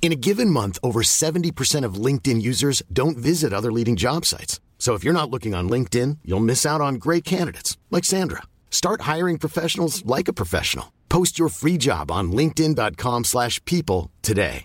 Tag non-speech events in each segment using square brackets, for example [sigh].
In a given month, over 70% of LinkedIn users don't visit other leading job sites. So if you're not looking on LinkedIn, you'll miss out on great candidates like Sandra. Start hiring professionals like a professional. Post your free job on linkedin.com/people today.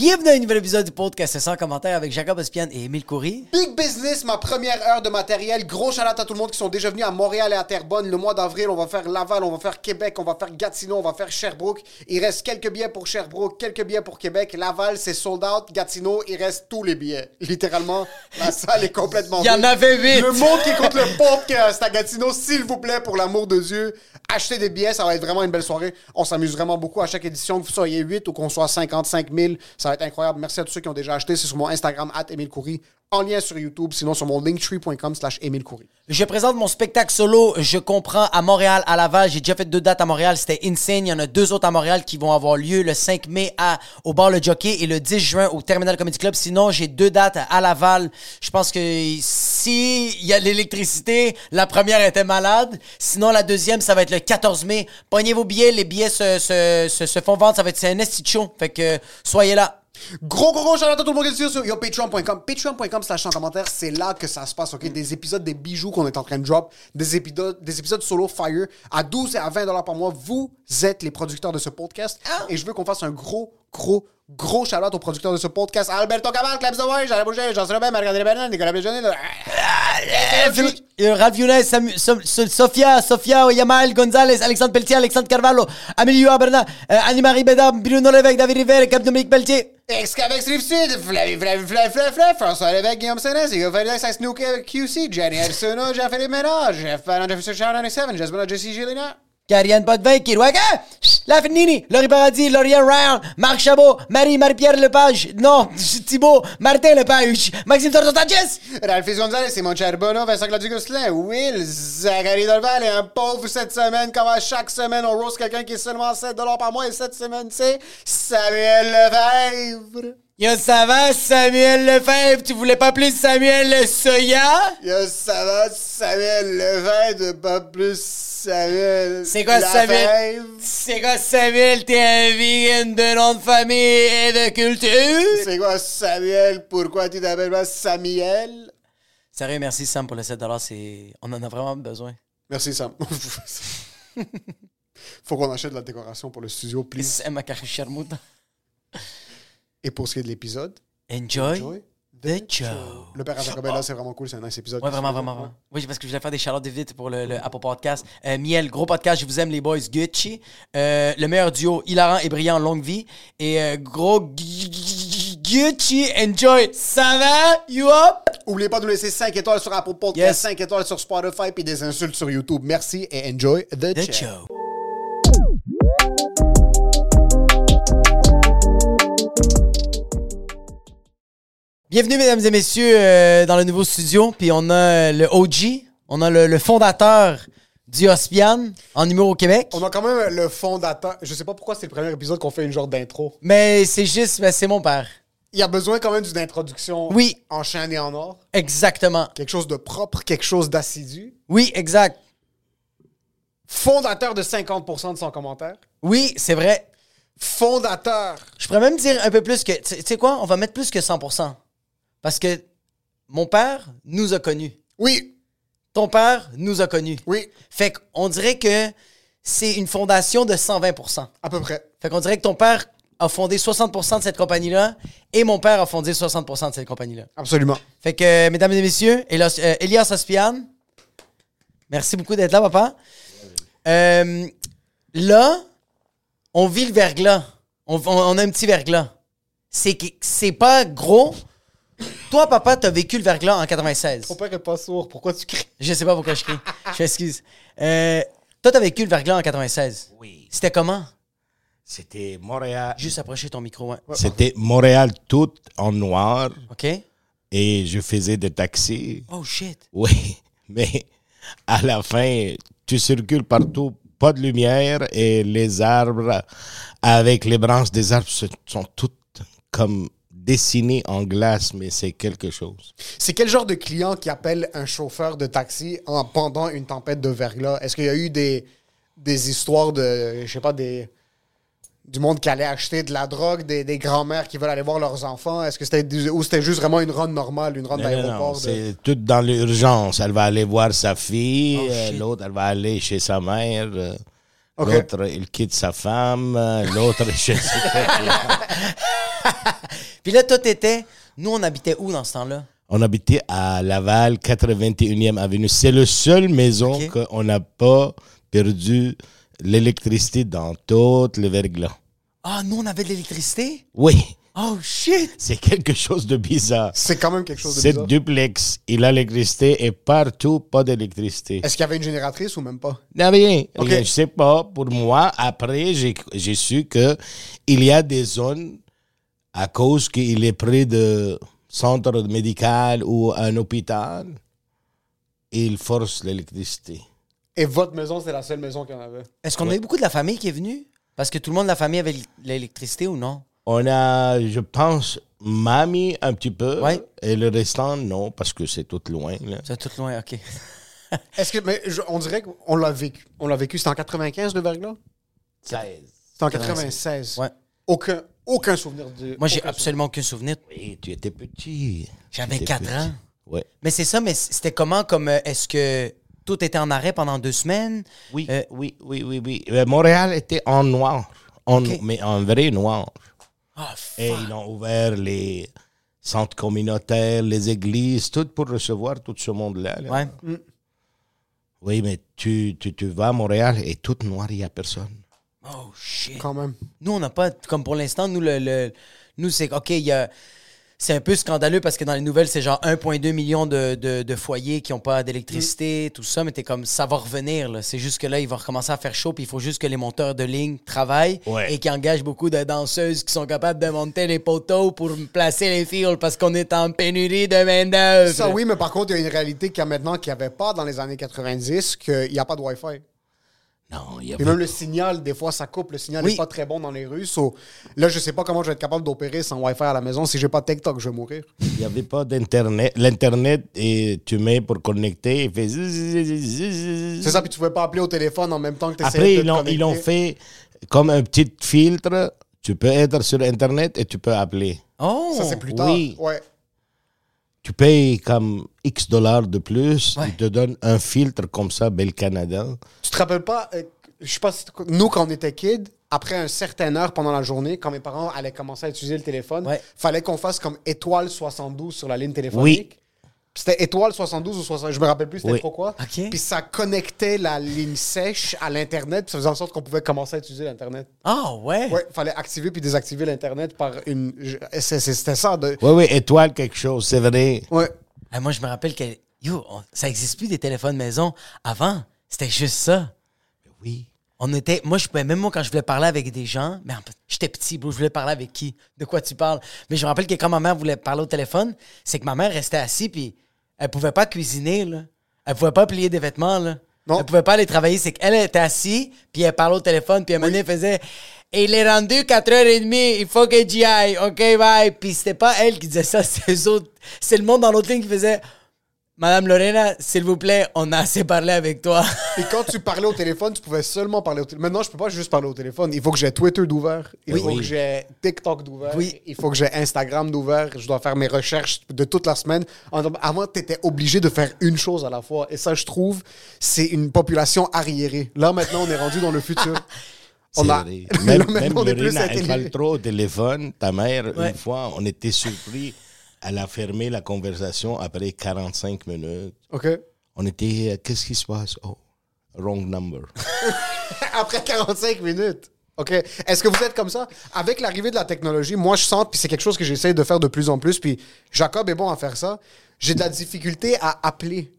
Bienvenue à un nouvel épisode du podcast sans commentaire avec Jacob Espian et Émile Coury. Big business, ma première heure de matériel. Gros shout à tout le monde qui sont déjà venus à Montréal et à Terrebonne. Le mois d'avril, on va faire Laval, on va faire Québec, on va faire Gatineau, on va faire Sherbrooke. Il reste quelques billets pour Sherbrooke, quelques billets pour Québec. Laval, c'est sold out. Gatineau, il reste tous les billets. [laughs] Littéralement, la salle est complètement Il y en avait huit. Le monde qui compte le podcast à Gatineau, s'il vous plaît, pour l'amour de Dieu, achetez des billets. Ça va être vraiment une belle soirée. On s'amuse vraiment beaucoup à chaque édition. Que vous soyez 8 ou qu'on soit 55 000, ça être incroyable. Merci à tous ceux qui ont déjà acheté. C'est sur mon Instagram, at Coury, en lien sur YouTube, sinon sur mon linktree.com slash Émile Coury. Je présente mon spectacle solo, je comprends, à Montréal, à Laval. J'ai déjà fait deux dates à Montréal, c'était insane. Il y en a deux autres à Montréal qui vont avoir lieu le 5 mai à, au bar Le Jockey et le 10 juin au Terminal Comedy Club. Sinon, j'ai deux dates à Laval. Je pense que si il y a l'électricité, la première était malade. Sinon, la deuxième, ça va être le 14 mai. Pognez vos billets, les billets se, se, se, font vendre. Ça va être un esti de. Fait que soyez là. Gros, gros, gros shout à tout le monde qui est sur yo, patreon.com. Patreon.com slash en commentaire, c'est là que ça se passe, OK? Des épisodes, des bijoux qu'on est en train de drop, des épisodes, des épisodes solo Fire à 12 et à 20 dollars par mois. Vous êtes les producteurs de ce podcast. Et je veux qu'on fasse un gros, gros, gros shout out aux producteurs de ce podcast. Alberto Cabal, Claps de Way, Jean Boucher, Jean Robin, Marc-André Bernard, Nicolas Béjonet. Euh, Rav Younes, Samu- Som- So- Sofia, Sofia, Yamal, Gonzalez, Alexandre Pelletier, Alexandre Carvalho, Emilio Aberna, euh, Annie-Marie Bédard, Bruno Lévesque, David River, Cap Dominique Pelletier. Excavex Rive-Sud, Flavie, Flavie, Flavie, Flavie, Flavie, François Lévesque, Guillaume Sénès, Hugo Félix, Snook QC, Jenny Arsenault, Jean-Philippe Ménard, Jeff Fallon, Jefferson Sharon 97, Jasmine Jesse Gélina. Karianne Potvin, Kirouaga, La Finini, Laurie Paradis, Laurien Ryan, Marc Chabot, Marie, Marie-Pierre Lepage, non, [laughs] Thibault, Martin Lepage, Maxime Tortosanchez. Ralphie Gonzalez, Simon Charbonneau, Vincent Claudio Gosselin, Will, Zachary Dolval et un pauvre cette semaine, comme à chaque semaine, on rose quelqu'un qui est seulement 7 par mois et cette semaine, c'est Samuel Lefebvre. Yo, ça va, Samuel Lefebvre? Tu voulais pas plus Samuel Le Soya? Yo, ça va, Samuel Lefebvre, pas plus Samuel. C'est quoi Samuel? C'est quoi Samuel? T'es un vegan de nom de famille et de culture? C'est quoi Samuel? Pourquoi tu t'appelles pas Samuel? Sérieux, merci Sam pour le 7 c'est... On en a vraiment besoin. Merci, Sam. [laughs] Faut qu'on achète de la décoration pour le studio, please. C'est ma carte charmouta. Et pour ce qui est de l'épisode, Enjoy, enjoy the show. Le père est là, c'est vraiment cool, c'est un nice épisode. Ouais, vraiment, vraiment, vraiment. Oui, parce que je voulais faire des charlottes vite pour le, le Apple Podcast. Euh, Miel, gros podcast, je vous aime les boys, Gucci. Euh, le meilleur duo, hilarant et brillant, longue vie. Et euh, gros Gu- Gu- Gucci, enjoy. Ça va? You up? Oubliez pas de nous laisser 5 étoiles sur Apple Podcast, Yes. 5 étoiles sur Spotify, puis des insultes sur YouTube. Merci et enjoy the, The show. show. Bienvenue, mesdames et messieurs, euh, dans le nouveau studio. Puis on a euh, le OG, on a le, le fondateur du Ospian en numéro au Québec. On a quand même le fondateur. Je sais pas pourquoi c'est le premier épisode qu'on fait une genre d'intro. Mais c'est juste, c'est mon père. Il y a besoin quand même d'une introduction Oui. en chaîne et en or. Exactement. Quelque chose de propre, quelque chose d'assidu. Oui, exact. Fondateur de 50% de son commentaire. Oui, c'est vrai. Fondateur. Je pourrais même dire un peu plus que. Tu sais quoi? On va mettre plus que 100%. Parce que mon père nous a connus. Oui, Ton père nous a connus. oui, Fait qu'on dirait que c'est une fondation de 120%. à peu près. Fait qu'on dirait que ton père a fondé 60% de cette compagnie-là et mon père a fondé 60% de cette compagnie-là. Absolument. Fait que, euh, mesdames et messieurs, Elias, euh, Elias Ospian, merci beaucoup d'être là, papa. Euh, là, On vit le verglas. On, on- on a un petit verglas. C'est c'est pas gros. Toi, papa, t'as vécu le verglas en 96. Ton père est pas sourd. Pourquoi tu cries? Je sais pas pourquoi je crie. Je m'excuse. Euh, toi, t'as vécu le verglas en 96. Oui. C'était comment? C'était Montréal. Juste approcher ton micro, ouais. C'était Montréal tout en noir OK? et je faisais des taxis. Oh, shit. Oui, [laughs] mais à la fin, tu circules partout, pas de lumière et les arbres, avec les branches des arbres, sont toutes comme dessinées en glace, mais c'est quelque chose. C'est quel genre de client qui appelle un chauffeur de taxi en, pendant une tempête de verglas? Est-ce qu'il y a eu des, des histoires de, je sais pas, des, du monde qui allait acheter de la drogue, des, des grands-mères qui veulent aller voir leurs enfants? Est-ce que c'était ou c'était juste vraiment une run normale, une non, d'aéroport? de- c'est tout dans l'urgence. Elle va aller voir sa fille, Oh, euh, l'autre, elle va aller chez sa mère, euh, l'autre, il quitte sa femme, euh, l'autre, pas. [laughs] [laughs] Puis là, toi, t'étais... Nous, on habitait où dans ce temps-là? On habitait à Laval, 81e avenue. C'est la seule maison qu'on n'a pas perdu l'électricité dans tout le verglas. Ah, nous, on avait de l'électricité? Oui, Oh, shit! c'est quelque chose de bizarre. C'est quand même quelque chose de C'est bizarre. duplex, il a l'électricité et partout, pas d'électricité. Est-ce qu'il y avait une génératrice ou même pas? Non, rien, Ok. rien, je sais pas. Pour moi, après, j'ai j'ai su que il y a des zones à cause qu'il est près de centre médical ou un hôpital, il force l'électricité. Et votre maison, c'est la seule maison qu'il y en avait. Est-ce qu'on a eu beaucoup de la famille qui est venue? Parce que tout le monde de la famille avait l'électricité ou non? On a, je pense, mamie un petit peu, Ouais. et le restant, non, parce que c'est tout loin. C'est tout loin, OK. [laughs] Est-ce que, mais je- on dirait qu'on l'a vécu. On l'a vécu, c'était en 95 le verglas? C'était en 96. Ouais. Aucun, aucun souvenir de. Moi, j'ai absolument aucun souvenir. Oui, tu étais petit. J'avais Tu étais 4 petit. ans. Ouais. Mais c'est ça, mais c'était comment comme... euh, Est-ce que tout était en arrêt pendant deux semaines? Oui, Euh, oui, oui, oui, oui. Euh, Montréal était en noir, en, mais en vrai noir. Ah, Et ils ont ouvert les centres communautaires, les églises, tout pour recevoir tout ce monde-là. là. ouais. Oui, mais tu, tu, tu vas à Montréal et tout noir, il n'y a personne. Oh, shit. Quand même. Nous, on n'a pas, comme pour l'instant, nous, le, le- nous c'est OK, il y a. C'est un peu scandaleux parce que dans les nouvelles, c'est genre 1,2 million de, de- de foyers qui n'ont pas d'électricité, tout ça, mais t'es comme, ça va revenir. C'est juste que là, il va recommencer à faire chaud, puis il faut juste que les monteurs de ligne travaillent Ouais. et qui engagent beaucoup de danseuses qui sont capables de monter les poteaux pour placer les fils parce qu'on est en pénurie de main-d'œuvre. Ça, oui, mais par contre, il y a une réalité qu'il y a maintenant qu'il n'y avait pas dans les années 90, qu'il n'y a pas de Wi-Fi. Non, il y Et même le signal, des fois, ça coupe. Le signal n'est Oui. pas très bon dans les rues. So, là, je sais pas comment je vais être capable d'opérer sans Wi-Fi à la maison. Si j'ai pas de TikTok, je vais mourir. Il n'y avait pas d'Internet. L'Internet, et tu mets pour connecter, il fait... zzzz. C'est ça, puis tu pouvais pas appeler au téléphone en même temps que tu Après, ils l'ont, ils l'ont fait comme un petit filtre. Tu peux être sur Internet et tu peux appeler. Oh! Ça, c'est plus tard. oui. Ouais. Tu payes comme X dollars de plus. Ouais. Ils te donnent un filtre comme ça, Bel Canada. Tu te rappelles pas, euh, je sais pas si nous, quand on était kids, après un certain heure pendant la journée, quand mes parents allaient commencer à utiliser le téléphone, Ouais. fallait qu'on fasse comme étoile 72 sur la ligne téléphonique. Puis C'était étoile 72 ou 60, je me rappelle plus c'était Oui. trop quoi. Ok. Puis ça connectait la ligne sèche à l'Internet, puis ça faisait en sorte qu'on pouvait commencer à utiliser l'Internet. Ah, ouais? Ouais, fallait activer puis désactiver l'Internet par une. je- c'est- c'est- C'était ça. De... Oui, oui, étoile quelque chose, c'est vrai. Ouais. Ah, moi, je me rappelle que yo, on- ça n'existe plus des téléphones maison. Avant, c'était juste ça. Oui. On était, moi, je pouvais, même moi, quand je voulais parler avec des gens, mais en fait, j'étais petit, bro, je voulais parler avec qui? De quoi tu parles? Mais je me rappelle que quand ma mère voulait parler au téléphone, c'est que ma mère restait assise, puis elle pouvait pas cuisiner, là. Elle pouvait pas plier des vêtements, là. Non. Elle pouvait pas aller travailler. C'est qu'elle était assise, puis elle parlait au téléphone, puis elle me faisait Il est rendu 4h30, il faut que j'y aille, ok, bye. Puis c'était pas elle qui disait ça, [laughs] c'est eux autres. C'est le monde dans l'autre ligne qui faisait Madame Lorena, s'il vous plaît, on a assez parlé avec toi. [laughs] Et quand tu parlais au téléphone, tu pouvais seulement parler au téléphone. Maintenant, je peux pas juste parler au téléphone. Il faut que j'ai Twitter d'ouvert. Il Oui. faut Oui. que j'ai TikTok d'ouvert. Oui. Il faut que j'ai Instagram d'ouvert. Je dois faire mes recherches de toute la semaine. Avant, tu étais obligé de faire une chose à la fois. Et ça, je trouve, c'est une population arriérée. Là, maintenant, on est rendu dans le futur. [laughs] On a... [laughs] Là, Même, maintenant, même on est plus Lorena, elle parle intelligent. trop au téléphone. Ta mère, Ouais. une fois, on était surpris. Elle a fermé la conversation après 45 minutes. OK. On était, euh, qu'est-ce qui se passe? Oh, wrong number. [laughs] Après 45 minutes. OK? Est-ce que vous êtes comme ça? Avec l'arrivée de la technologie, moi, je sens, puis c'est quelque chose que j'essaie de faire de plus en plus, puis Jacob est bon à faire ça, j'ai de la difficulté à appeler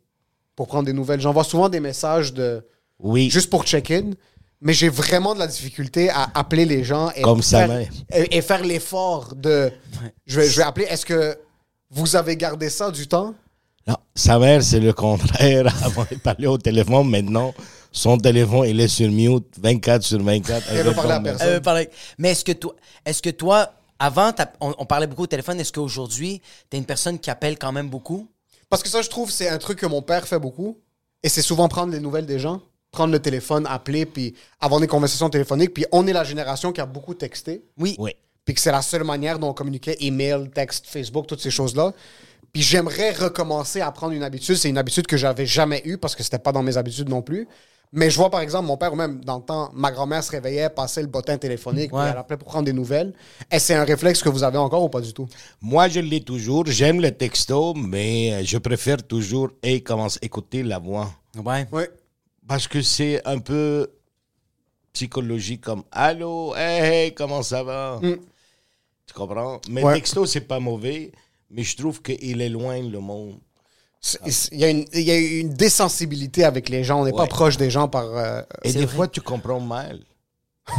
pour prendre des nouvelles. J'envoie souvent des messages de Oui. juste pour check-in, mais j'ai vraiment de la difficulté à appeler les gens et, Comme faire, mère. et, et faire l'effort de... Je vais, je vais appeler. Est-ce que vous avez gardé ça du temps? Non, sa mère, c'est le contraire. [laughs] Avant de parler au téléphone, maintenant, son téléphone, il est sur mute 24 sur 24. Elle veut parler à personne. Parler- Mais est-ce que toi, est-ce que toi, avant, on, on parlait beaucoup au téléphone. Est-ce qu'aujourd'hui, t'es une personne qui appelle quand même beaucoup? Parce que ça, je trouve, c'est un truc que mon père fait beaucoup. Et c'est souvent prendre les nouvelles des gens, prendre le téléphone, appeler, puis avoir des conversations téléphoniques. Puis on est la génération qui a beaucoup texté. Oui. Oui. Puis que c'est la seule manière dont on communiquait, email, texte, Facebook, toutes ces choses-là. Puis j'aimerais recommencer à prendre une habitude. C'est une habitude que j'avais jamais eue parce que c'était pas dans mes habitudes non plus. Mais je vois par exemple mon père ou même dans le temps, ma grand-mère se réveillait, passait le bottin téléphonique, Ouais. puis elle appelait pour prendre des nouvelles. Est-ce c'est un réflexe que vous avez encore ou pas du tout? Moi, je l'ai toujours. J'aime le texto, mais euh, je préfère toujours et commence écouter la voix. Ouais. Oui. Parce que c'est un peu psychologique comme Allô, hey, hey, comment ça va? Tu comprends? Mais Ouais. texto, c'est pas mauvais, mais je trouve qu'il éloigne le monde. Il y, a une, il y a une désensibilité avec les gens. On n'est pas Ouais. proche des gens par. euh, Et des fois, tu comprends mal. [laughs]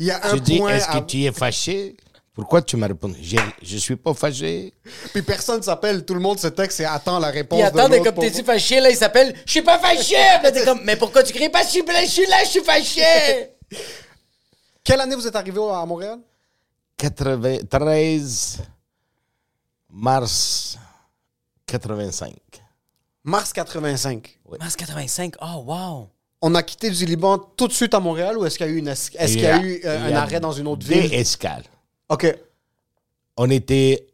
il y a un Tu dis, point. est-ce que tu es fâché? Pourquoi tu m'as répondu? Je ne suis pas fâché. Puis personne s'appelle, tout le monde se texte et attend la réponse. De attends, l'autre comme t'es-tu fâché, là, il s'appelle Je suis pas fâché! T'es comme Mais pourquoi tu cries pas? Je suis là, je suis là, je suis fâché! [laughs] Quelle année vous êtes arrivé à Montréal? 93 mars 85. Mars 85. Mars 85, oh wow! On a quitté du Liban tout de suite à Montréal ou est-ce qu'il y a eu, une es- est-ce qu'il y a eu euh, un a arrêt dans une autre ville? escales. Ok. On était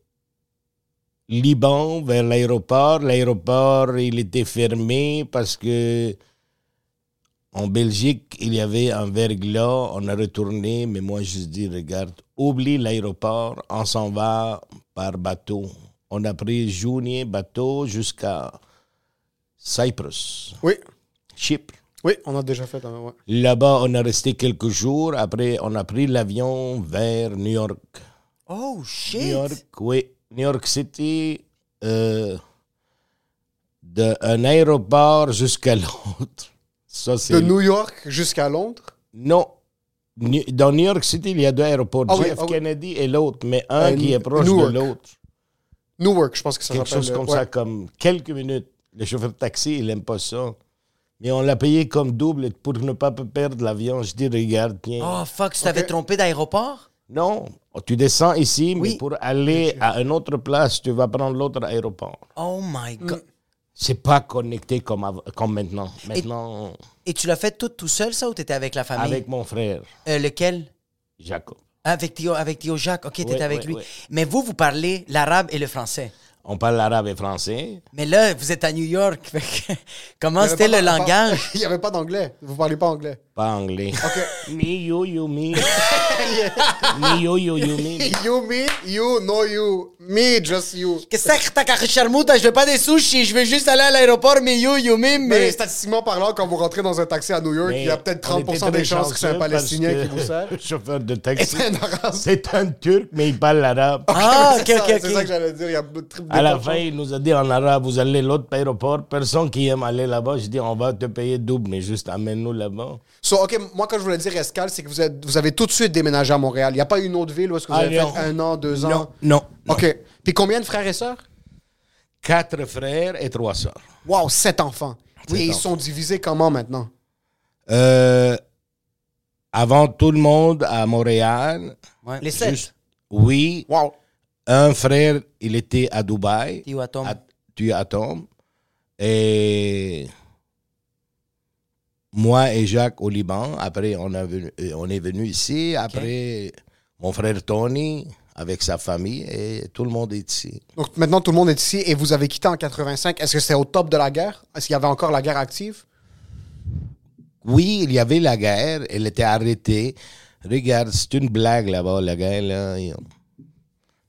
Liban vers l'aéroport. L'aéroport, il était fermé parce que en Belgique, il y avait un verglas. On a retourné, mais moi, je dis, regarde, oublie l'aéroport. On s'en va par bateau. On a pris journée bateau jusqu'à Cyprus, Oui. Chypre. Oui, on a déjà fait. un- ouais. Là-bas, on a resté quelques jours. Après, on a pris l'avion vers New York. Oh New shit! York, oui. New York City, euh, d'un aéroport jusqu'à. [laughs] Ça, c'est. De New York jusqu'à Londres? Non. Dans New York City, il y a deux aéroports, oui, JF ah. Kennedy et l'autre, mais un Euh, qui est proche Newark. de l'autre. Newark, je pense que ça Quelque chose comme ouais. ça, comme quelques minutes. Le chauffeur de taxi, il n'aime pas ça. Mais on l'a payé comme double pour ne pas perdre l'avion. Je dis, regarde, tiens. Oh fuck, tu t'avais trompé d'aéroport? Non, tu descends ici, mais pour aller à une autre place, tu vas prendre l'autre aéroport. Oh my god! C'est pas connecté comme, comme maintenant. Maintenant, Et tu l'as fait tout tout seul, ça, ou t'étais avec la famille? avec mon frère, Euh, lequel? Jacob. Avec Théo, avec Théo Jacques. Ok, t'étais Ouais, avec lui. Mais vous, vous parlez l'arabe et le français. On parle arabe et français. Mais là, vous êtes à New York. [laughs] Comment c'était le langage? [laughs] Il n'y avait pas d'anglais. Vous parlez pas anglais. Pas anglais. [laughs] me, you, you, me. [laughs] [laughs] me, you, you, you, me. You, me, you, no you. Me, just you. Qu'est-ce que t'as qu'à charmouta? Je veux pas des sushis, je veux juste aller à l'aéroport, mais you, you, me, Mais mais... statistiquement parlant, quand vous rentrez dans un taxi à New York, Mais il y a peut-être on était 30% des chances que c'est un Palestinien qui vous sert. Le chauffeur de taxi, C'est un arabe. c'est un Turc, mais il parle l'arabe. Ah, ok, C'est ça- ok, C'est ça que ok. j'allais dire. Il y a À la fin, il nous a dit en arabe, vous allez à l'autre aéroport. Personne qui aime aller là-bas. Je dis, on va te payer double, mais juste amène-nous là-bas. So, OK, moi, quand je voulais dire escale, c'est que vous, êtes, vous avez tout de suite déménagé à Montréal. Il n'y a pas une autre ville où est-ce que vous Ah, avez fait un an, deux ans? Non, non. non. OK. Puis combien de frères et sœurs? Quatre frères et trois sœurs. Wow, sept enfants. Sept et ils enfants. sont divisés comment maintenant? Euh, avant tout le monde à Montréal. Ouais. Les sept? juste- oui. Wow. Un frère, il était à Dubaï. Atom. À, tu Atom. Et moi et Jacques au Liban. Après, on, a venu- euh, on est venu ici. Après, mon frère Tony avec sa famille. Et tout le monde est ici. Donc maintenant, tout le monde est ici et vous avez quitté en 85. Est-ce que c'est au top de la guerre? Est-ce qu'il y avait encore la guerre active? Oui, il y avait la guerre. Elle était arrêtée. Regarde, c'est une blague là-bas, la guerre. Là.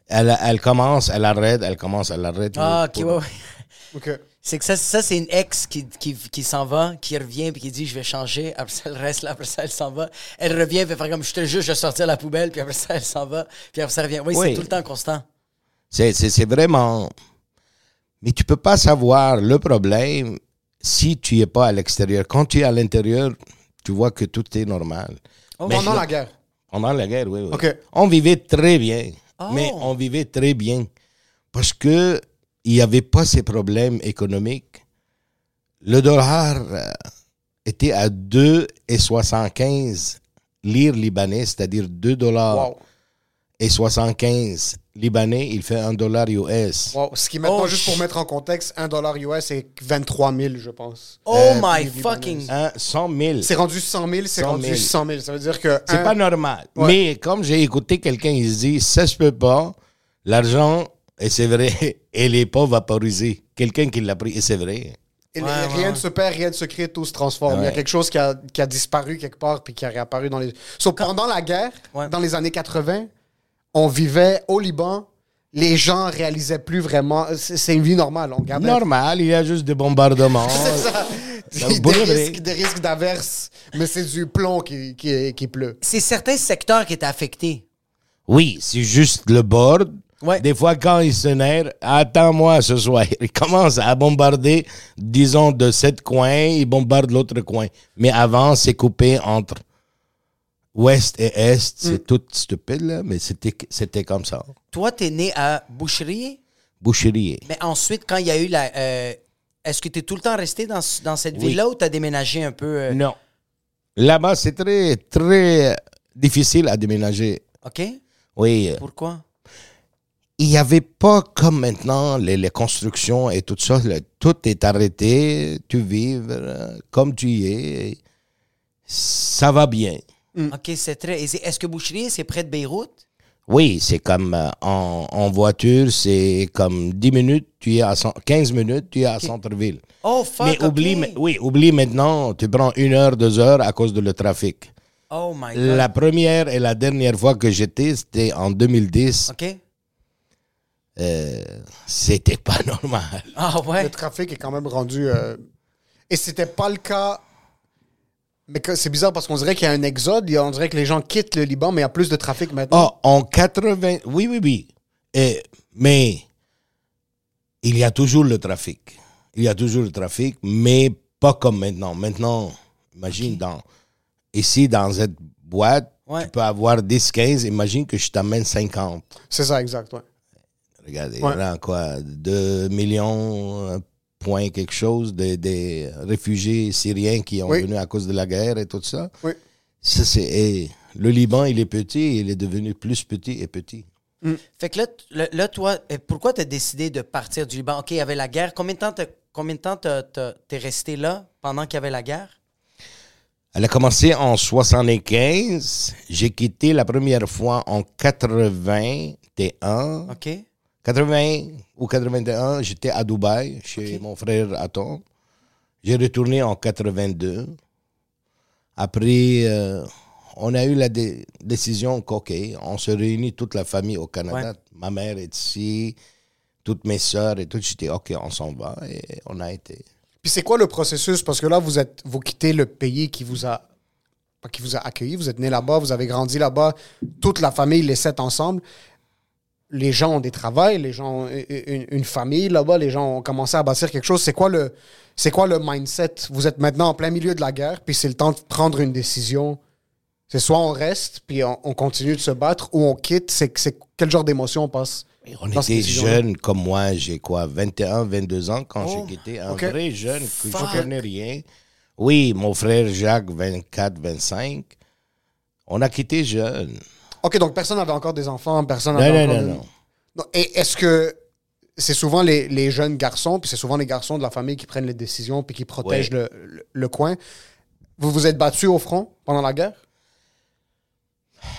Elle, elle commence, elle arrête, elle commence, elle arrête. Ah, ok, Pour- ouais, ouais. OK. C'est que ça, ça c'est une ex qui, qui, qui s'en va, qui revient, puis qui dit Je vais changer. Après ça, elle reste là, après ça, elle s'en va. Elle revient, elle fait faire comme Je te jure, je vais sortir la poubelle, puis après ça, elle s'en va, puis après ça, elle revient. Oui, Oui. c'est tout le temps constant. C'est, c'est, c'est vraiment. Mais tu peux pas savoir le problème si tu es pas à l'extérieur. Quand tu es à l'intérieur, tu vois que tout est normal. Mais Pendant je- la guerre. Pendant la guerre, oui. oui. Ok. On vivait très bien. Oh. Mais on vivait très bien. Parce que il n'y avait pas ces problèmes économiques. Le dollar euh, était à 2,75 lire libanais, c'est-à-dire 2 dollars Wow. et 75 libanais, il fait 1 dollar US. Wow. Ce qui maintenant, Oh, juste pour mettre en contexte, 1 dollar US, c'est 23 000, je pense. Oh Euh, my fucking. Hein, 100 000. C'est rendu 100 000, c'est 100 000. rendu 100 000. Ça veut dire que. C'est un- pas normal. Ouais. Mais comme j'ai écouté quelqu'un, il se dit, ça se peut pas, l'argent, et c'est vrai, [laughs] elle est pas vaporisée. Quelqu'un qui l'a pris, et c'est vrai. Et Ouais, rien ouais, ne se perd, rien ne se crée, tout se transforme. Il y a quelque chose qui a, qui a disparu quelque part puis qui a réapparu dans les. So, pendant la guerre, Ouais. dans les années 80, on vivait au Liban. Les gens réalisaient plus vraiment. C'est une vie normale. On regardait. Normal, il y a juste des bombardements. [laughs] C'est ça. Des, risques, des risques d'averse, mais c'est du plomb qui, qui, qui pleut. C'est certains secteurs qui étaient affectés. Oui, c'est juste le bord. Ouais. Des fois, quand il s'énerve, attends-moi ce soir. [laughs] Il commence à bombarder, disons, de sept coins, il bombarde l'autre coin. Mais avant, c'est coupé entre ouest et est. C'est tout stupide, là, mais c'était comme ça. Toi, t'es né à Boucherie, Boucherie. mais ensuite, quand il y a eu la. euh, Est-ce que tu es tout le temps resté dans, dans cette Oui. ville-là ou tu as déménagé un peu? euh, Non. Là-bas, c'est très, très difficile à déménager. OK? Oui. Pourquoi? Il n'y avait pas comme maintenant les, les constructions et tout ça. le- tout est arrêté. Tu vis euh, comme tu y es. Ça va bien. OK, c'est très. Est-ce que Boucherie, c'est près de Beyrouth? Oui, c'est comme euh, en, en voiture, c'est comme 10 minutes, tu es à cent- 15 minutes, tu es à centre-ville. Oh, fuck. Mais oublie, oui, oublie maintenant, tu prends une heure, deux heures à cause de le trafic. Oh my God. La première et la dernière fois que j'étais, c'était en 2010. OK? Euh, c'était pas [laughs] normal. Ah ouais? Le trafic est quand même rendu. euh, Et c'était pas le cas. Mais c'est bizarre parce qu'on dirait qu'il y a un exode. On dirait que les gens quittent le Liban, mais il y a plus de trafic maintenant. Oh, en 80... Oui, oui, oui. Et, mais il y a toujours le trafic. Il y a toujours le trafic, mais pas comme maintenant. Maintenant, imagine, dans, ici, dans cette boîte, Ouais. tu peux avoir 10, 15. Imagine que je t'amène 50. C'est ça, exact. ouais. Regardez, Ouais. il y a quoi 2 millions, point quelque chose, de- des réfugiés syriens qui ont Oui. venu à cause de la guerre et tout ça. Oui. Ça, c'est... et le Liban, il est petit, il est devenu plus petit et petit. Fait que là, là, toi, pourquoi tu as décidé de partir du Liban? OK, il y avait la guerre. Combien de temps combien de t'es resté là pendant qu'il y avait la guerre? Elle a commencé en 75. J'ai quitté la première fois en 81. OK? 80 ou 81, j'étais à Dubaï chez mon frère Aton. J'ai retourné en 82. Après, euh, on a eu la dé- décision qu'OK, on se réunit toute la famille au Canada. Ouais. Ma mère est ici, toutes mes sœurs et tout. J'étais OK, on s'en va et on a été. Puis c'est quoi le processus? Parce que là, vous êtes vous quittez le pays qui vous a qui vous a accueilli, vous êtes né là-bas, vous avez grandi là-bas, toute la famille, les sept ensemble. Les gens ont des travails, les gens ont une, une famille là-bas, les gens ont commencé à bâtir quelque chose. C'est quoi le c'est quoi le mindset? Vous êtes maintenant en plein milieu de la guerre, puis c'est le temps de prendre une décision. C'est soit on reste, puis on, on continue de se battre, ou on quitte. C'est c'est quel genre d'émotion on passe? Et On était jeunes comme moi, j'ai quoi, 21, 22 ans quand Oh, j'ai quitté. Un vrai jeune que Fuck. je connais rien. Oui, mon frère Jacques, 24, 25. On a quitté jeune. OK, donc personne n'avait encore des enfants, personne n'avait non, encore non, non. Non, Et est-ce que c'est souvent les, les jeunes garçons, puis c'est souvent les garçons de la famille qui prennent les décisions, puis qui protègent Ouais. le, le- le coin? Vous vous êtes battu au front pendant la guerre?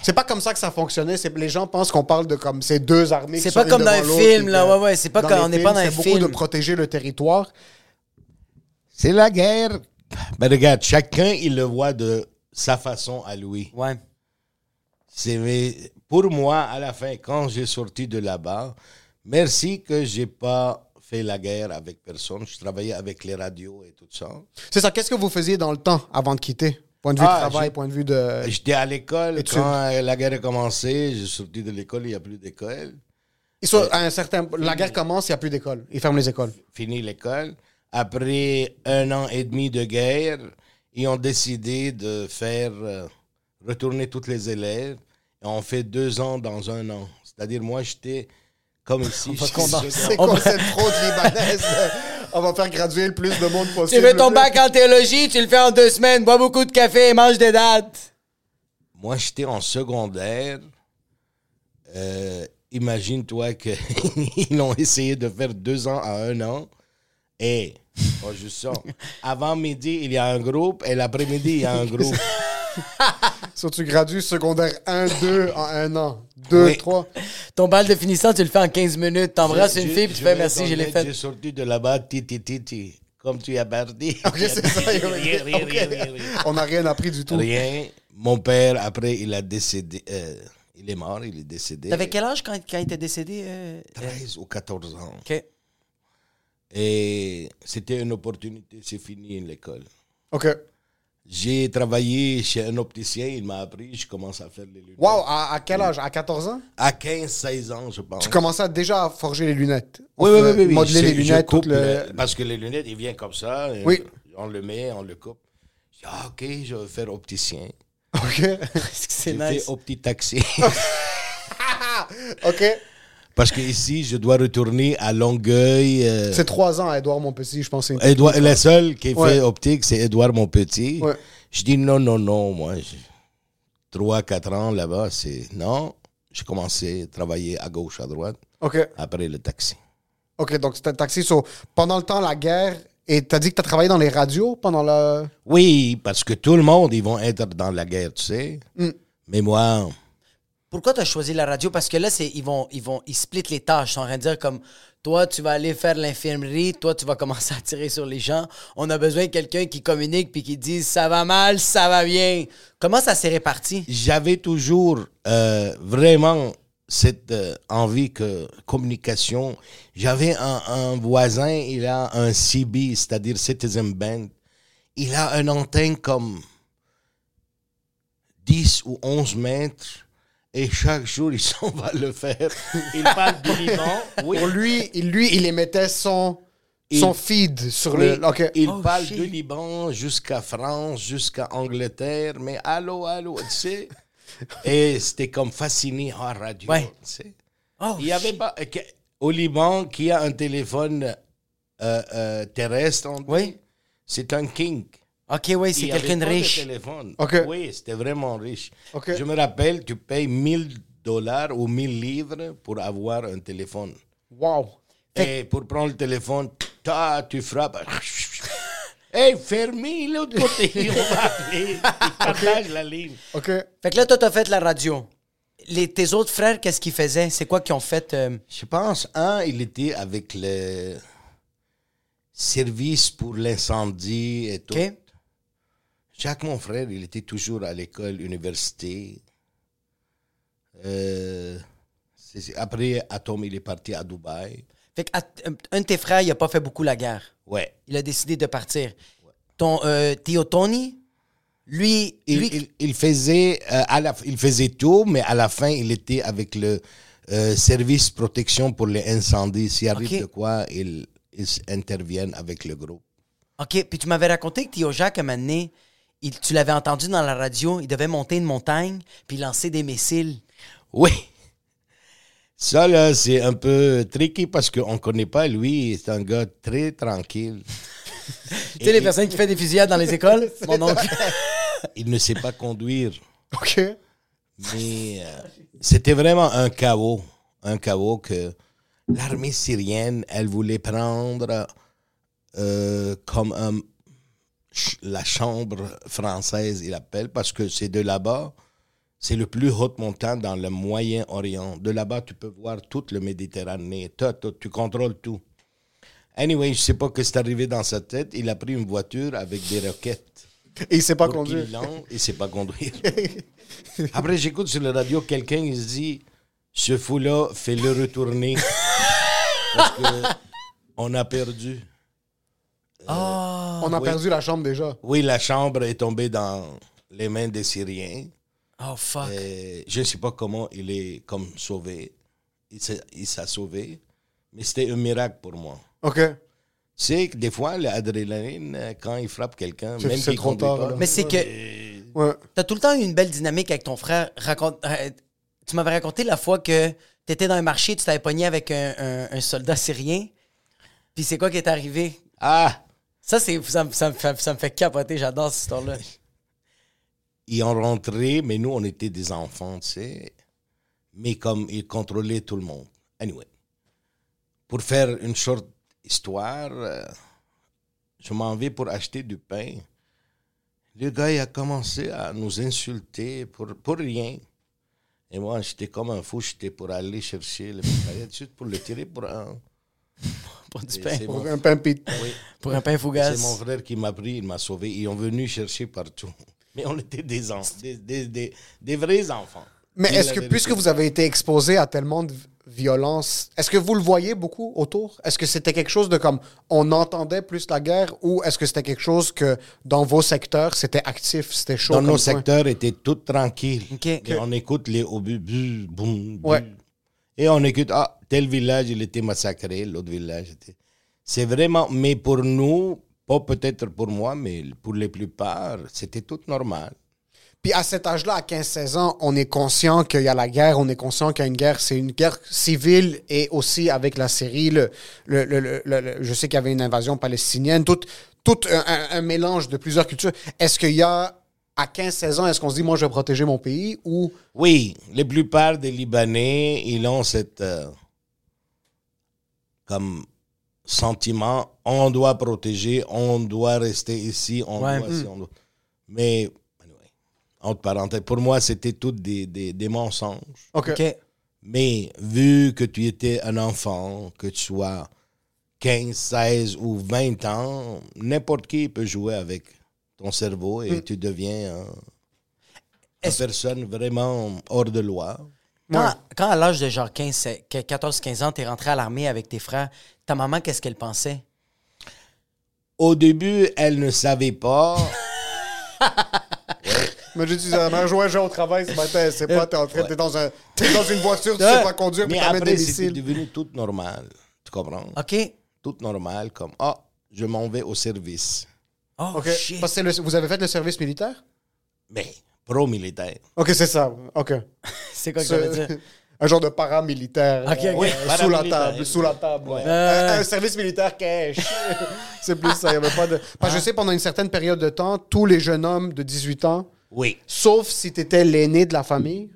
C'est pas comme ça que ça fonctionnait. C'est les gens pensent qu'on parle de comme ces deux armées. C'est pas comme dans un film, là. Ouais, ouais. C'est pas quand on n'est pas dans un C'est beaucoup de film. protéger le territoire. C'est la guerre. Mais regarde, chacun, il le voit de sa façon à lui. Ouais. C'est pour moi, à la fin, quand j'ai sorti de là-bas, merci que j'ai pas fait la guerre avec personne. Je travaillais avec les radios et tout ça. C'est ça. Qu'est-ce que vous faisiez dans le temps avant de quitter? Point de vue Ah, de travail, point de vue de. J'étais à l'école quand la guerre a commencé. J'ai sorti de l'école, il n'y a plus d'école. Un certain. La guerre commence, il n'y a plus d'école. Ils ferment les écoles. Fini l'école. Après un an et demi de guerre, ils ont décidé de faire euh, retourner tous les élèves. Et on fait deux ans dans un an. C'est-à-dire, moi, j'étais comme ici. C'est quoi cette fraude libanaise On va faire graduer le plus de monde Tu possible. fais ton bac en théologie, tu le fais en deux semaines, bois beaucoup de café et mange des dates. Moi, j'étais en secondaire. Euh, Imagine-toi qu'ils [laughs] ont essayé de faire deux ans à un an. Et, oh, je sens, [laughs] avant midi, il y a un groupe, et l'après-midi, il y a un groupe. [laughs] So, tu gradues secondaire 1, 2 en un an. 2, Oui. 3. Ton bal de finissant, tu le fais en 15 minutes. T'embrasses une fille, puis tu fais merci, je l'ai fait. J'ai sorti de là-bas, titi, titi, comme tu as parti. [laughs] Ok, c'est ça. rien, rien, rien, Ok. rien, rien. On n'a rien appris du tout. Rien. Mon père, après, il a décédé. euh, il est mort, il est décédé. T'avais quel âge quand, quand il était décédé? euh? 13 ou 14 ans. OK. Et c'était une opportunité, c'est fini l'école. OK. J'ai travaillé chez un opticien, il m'a appris, je commence à faire les lunettes. Wow, à, à quel âge? À 14 ans? À 15-16 ans, je pense. Tu commençais déjà à forger les lunettes. Oui, oui, oui, oui, oui. Modeler les lunettes, tout coupe le. le- Parce que les lunettes, ils viennent comme ça. et Oui. On le met, on le coupe. Je dis, ah, ok, je vais faire opticien. OK. [laughs] C'est J'ai nice? fait opti-taxi. [laughs] OK. Parce que ici, je dois retourner à Longueuil. euh, C'est 3 ans à Edouard Montpetit, je pense. que c'est une- Edouard, le seul qui Ouais. fait optique, c'est Edouard Monpetit. Ouais. Je dis non, non, non, moi, j'ai 3-4 ans là-bas, c'est non. J'ai commencé à travailler à gauche, à droite, OK. après le taxi. OK, donc c'était taxi. So, pendant le temps, la guerre, et t'as dit que t'as travaillé dans les radios pendant la. Oui, parce que tout le monde, ils vont être dans la guerre, tu sais. Mm. Mais moi, Pourquoi tu as choisi la radio? Parce que là, c'est, ils vont, ils vont, ils splitent les tâches. Ils sont en train de dire comme, toi, tu vas aller faire l'infirmerie, toi, tu vas commencer à tirer sur les gens. On a besoin de quelqu'un qui communique puis qui dise, ça va mal, ça va bien. Comment ça s'est réparti? j'avais toujours euh, vraiment cette euh, envie que communication. J'avais un, un voisin, il a un CB, c'est-à-dire Citizen Band. Il a une antenne comme 10 ou 11 mètres. Et chaque jour, il s'en va le faire. Il parle du Liban. Oui. [laughs] Pour lui, il, lui, il émettait son, Il- son feed sur Oui, le. OK. Il Oh, parle shit. du Liban jusqu'à France, jusqu'à Angleterre, mais allô, allô, tu sais? [laughs] Et c'était comme fasciné en radio. Ouais. tu sais. Oh, Il y avait pas. que- Au Liban, qui a un téléphone euh, euh, terrestre, on dit, Oui. c'est un king. OK, oui, c'est quelqu'un de riche. téléphone. Ok. Oui, c'était vraiment riche. Ok. Je me rappelle, tu payes 1000 dollars ou 1000 livres pour avoir un téléphone. Wow. Et pour prendre le téléphone, tu frappes. Hey, fermez l'autre côté, on va appeler. Il partage la ligne. OK. Fait que là, toi, t'as fait la radio. Les, tes autres frères, qu'est-ce qu'ils faisaient? C'est quoi qu'ils ont fait? euh, Je pense, un, il était avec le service pour l'incendie et tout. OK? Jacques, mon frère, il était toujours à l'école, université. Euh, après, Atom, il est parti à Dubaï. Fait un de tes frères, il a pas fait beaucoup la guerre. Ouais. Il a décidé de partir. Ton euh, Tio Tony, lui, Il, lui il- il faisait, euh, à la, il faisait tout, mais à la fin, il était avec le euh, service protection pour les incendies. S'il arrive Ok. de quoi, ils, ils interviennent avec le groupe. OK, puis tu m'avais raconté que Tio Jacques, un moment donné, il- tu l'avais entendu dans la radio, il devait monter une montagne puis lancer des missiles. Oui. Ça, là, c'est un peu tricky parce qu'on ne connaît pas lui. C'est un gars très tranquille. [laughs] Tu sais, les personnes qui font des fusillades dans les écoles? [laughs] Mon oncle. [laughs] Il ne sait pas conduire. OK. Mais euh, c'était vraiment un chaos. Un chaos que l'armée syrienne, elle voulait prendre euh, comme un- ch- la chambre française, il appelle, parce que c'est de là-bas. C'est le plus haute montagne dans le Moyen-Orient. De là-bas, tu peux voir toute le Méditerranée. Tout, tu contrôles tout. Anyway, je sais pas ce qui est arrivé dans sa tête. Il a pris une voiture avec des roquettes. Et il sait pas conduire. il sait pas conduire. [laughs] Après, j'écoute sur la radio quelqu'un, il se dit Ce fou-là, fais-le retourner. [laughs] Parce que On a perdu. Oh, On a perdu la chambre déjà. Oui, la chambre est tombée dans les mains des Syriens. oh fuck. Et je ne sais pas comment il est comme sauvé. Il s'est il s'est sauvé. Mais c'était un miracle pour moi. OK. Tu sais que des fois, l'adrénaline, quand il frappe quelqu'un, C'est- même c'est trop tard, pas. Mais c'est que Ouais. t'as tout le temps eu une belle dynamique avec ton frère. Raconte, euh, tu m'avais raconté la fois que t'étais dans un marché, tu t'avais pogné avec un, un- un soldat syrien. Puis c'est quoi qui est arrivé? Ah! Ça, ça, me- ça me fait capoter. J'adore cette histoire-là. [laughs] Ils ont rentré, mais nous, on était des enfants, tu sais. Mais comme ils contrôlaient tout le monde. Anyway. Pour faire une short histoire, euh, je m'en vais pour acheter du pain. Le gars, il a commencé à nous insulter pour, pour rien. Et moi, j'étais comme un fou, j'étais pour aller chercher le mitraillette juste pour le tirer pour un. Pour du Et pain. c'est mon- Pour un pain pit. [laughs] oui. Pour un pain C'est fougasse. mon frère qui m'a pris, il m'a sauvé. Ils ont venu chercher partout. [laughs] Mais on était des, en- des, des, des, des vrais enfants. Mais est-ce que, puisque vous avez été exposé à tellement de violence, est-ce que vous le voyez beaucoup autour? Est-ce que c'était quelque chose de comme on entendait plus la guerre ou est-ce que c'était quelque chose que dans vos secteurs c'était actif, c'était chaud? Dans comme nos secteurs, était tout tranquille. On écoute les obus, bu, boum. Ouais. Et on écoute, ah, tel village, il était massacré, l'autre village était. C'est vraiment, mais pour nous, pas peut-être pour moi, mais pour les plupart, c'était tout normal. Puis à cet âge-là, à 15-16 ans, on est conscient qu'il y a la guerre, on est conscient qu'il y a une guerre, c'est une guerre civile et aussi avec la Syrie, le, le- le- je sais qu'il y avait une invasion palestinienne, tout, tout un mélange de plusieurs cultures. Est-ce qu'il y a, à 15-16 ans, est-ce qu'on se dit, moi, je vais protéger mon pays ou... Oui, la plupart des Libanais, ils ont cette euh, comme sentiment, on doit protéger, on doit rester ici, on Ouais. doit, ci, on doit- Mais, anyway, entre parenthèses, pour moi, c'était tout des, des, des mensonges. OK. OK. Mais vu que tu étais un enfant, que tu sois 15, 16 ou 20 ans, n'importe qui peut jouer avec ton cerveau et tu deviens une personne vraiment hors de loi. Quand, quand à l'âge de genre 15, 14-15 ans, t'es rentré à l'armée avec tes frères, ta maman, qu'est-ce qu'elle pensait? Au début, elle ne savait pas. [laughs] Mais j'ai dit, la mère, ouais, j'ai au travail ce matin, c'est pas, t'es en train, t'es dans, un, t'es dans une voiture, tu sais pas conduire, puis Mais t'amènes des missiles. devenu tout normal. Tu comprends? OK. Tout normal, comme Ah, je m'en vais au service. Oh, OK. shit. Parce que le- vous avez fait le service militaire? Mais pro-militaire. OK, c'est ça. OK. [laughs] C'est quoi que ça veut Ce- dire? [laughs] un genre de paramilitaire. Ok, ok. euh, Oui, sous la paramilitaire. table. Sous la table. ouais. Euh. Un, un service militaire cash. [laughs] c'est plus ça. Il y avait pas de. Parce que je sais, pendant une certaine période de temps, tous les jeunes hommes de 18 ans, Oui. sauf si tu étais l'aîné de la famille,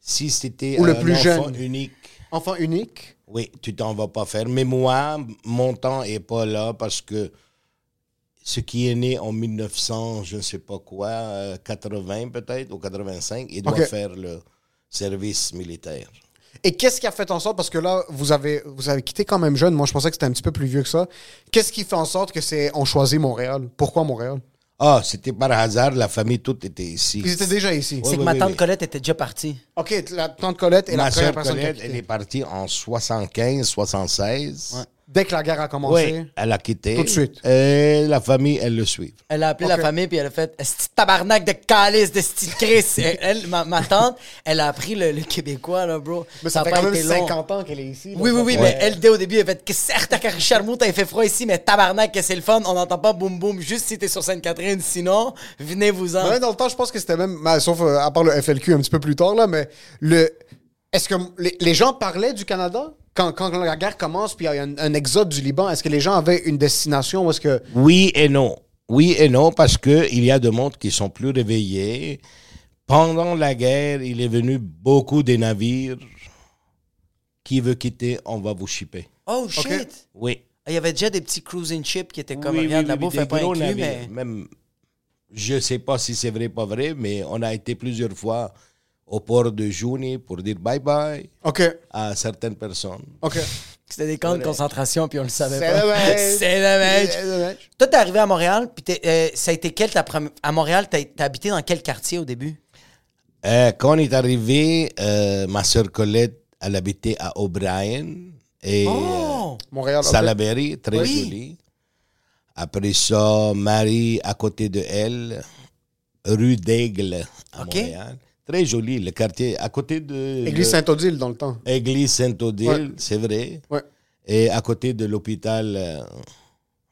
Si c'était Ou le un plus enfant jeune. unique, enfant unique? oui, tu t'en vas pas faire. Mais moi, mon temps est pas là parce que ce qui est né en 1900, je ne sais pas quoi, euh, 80 peut-être, ou 85, il doit faire le service militaire. Et qu'est-ce qui a fait en sorte, parce que là, vous avez, vous avez quitté quand même jeune, moi je pensais que c'était un petit peu plus vieux que ça. Qu'est-ce qui fait en sorte que c'est on choisit Montréal? Pourquoi Montréal? Ah, c'était par hasard, la famille toute était ici. Ils étaient déjà ici. Ouais, C'est que ouais, ma ouais, tante ouais. Colette était déjà partie. OK, la tante Colette est la Ma première soeur personne qui a Colette, elle est partie en 75, 76. Dès que la guerre a commencé. Oui, elle a quitté. Tout de suite. Et la famille, elle le suit. Elle a appelé la famille puis elle a fait tabarnak de calice de style Chris. [laughs] Elle, ma, ma tante, elle a appris le, le québécois, là, bro. Mais ça, a fait quand même été long. 50 ans qu'elle est ici. là. Oui, oui, oui, Ça mais elle, dès au début, elle a fait que certes, à Richard-Mont, t'avais fait froid ici, mais tabarnak, que c'est le fun. On n'entend pas boum boum juste si t'es sur Sainte-Catherine. Sinon, venez-vous-en. Ouais, dans le temps, je pense que c'était même, sauf euh, à part le FLQ un petit peu plus tard, là, mais le. Est-ce que les, les gens parlaient du Canada? Quand, quand la guerre commence puis il y a un, un exode du Liban? Est-ce que les gens avaient une destination ou est-ce que. Oui et non. Oui et non, parce qu'il y a des mondes qui sont plus réveillés. Pendant la guerre, il est venu beaucoup des navires. Qui veut quitter, on va vous shipper. Oh shit! Oui. Il y avait déjà des petits cruising ships qui étaient comme, Oui, regarde, oui, la oui, bouffe des est pas gros inclus, navires. mais... Même, je ne sais pas si c'est vrai ou pas vrai, mais on a été plusieurs fois au port de Juni pour dire bye-bye à certaines personnes. OK. C'était des camps de concentration, puis on le savait C'est pas. dommage. [laughs] C'est dommage. C'est dommage. Toi, t'es arrivé à Montréal, puis t'es, euh, ça a été quelle ta première... À Montréal, t'as, t'as habité dans quel quartier au début? Euh, quand on est arrivé, euh, ma soeur Colette, elle habitait à O'Brien. Et Oh! Montréal. ok. Salaberry, très Oui. joli. Après ça, Marie, à côté de elle, rue d'Aigle, à Ok. Montréal. Très joli, le quartier, à côté de... Église le- Saint-Odile dans le temps. Église Saint-Odile, Ouais. c'est vrai. Ouais. Et à côté de l'hôpital euh,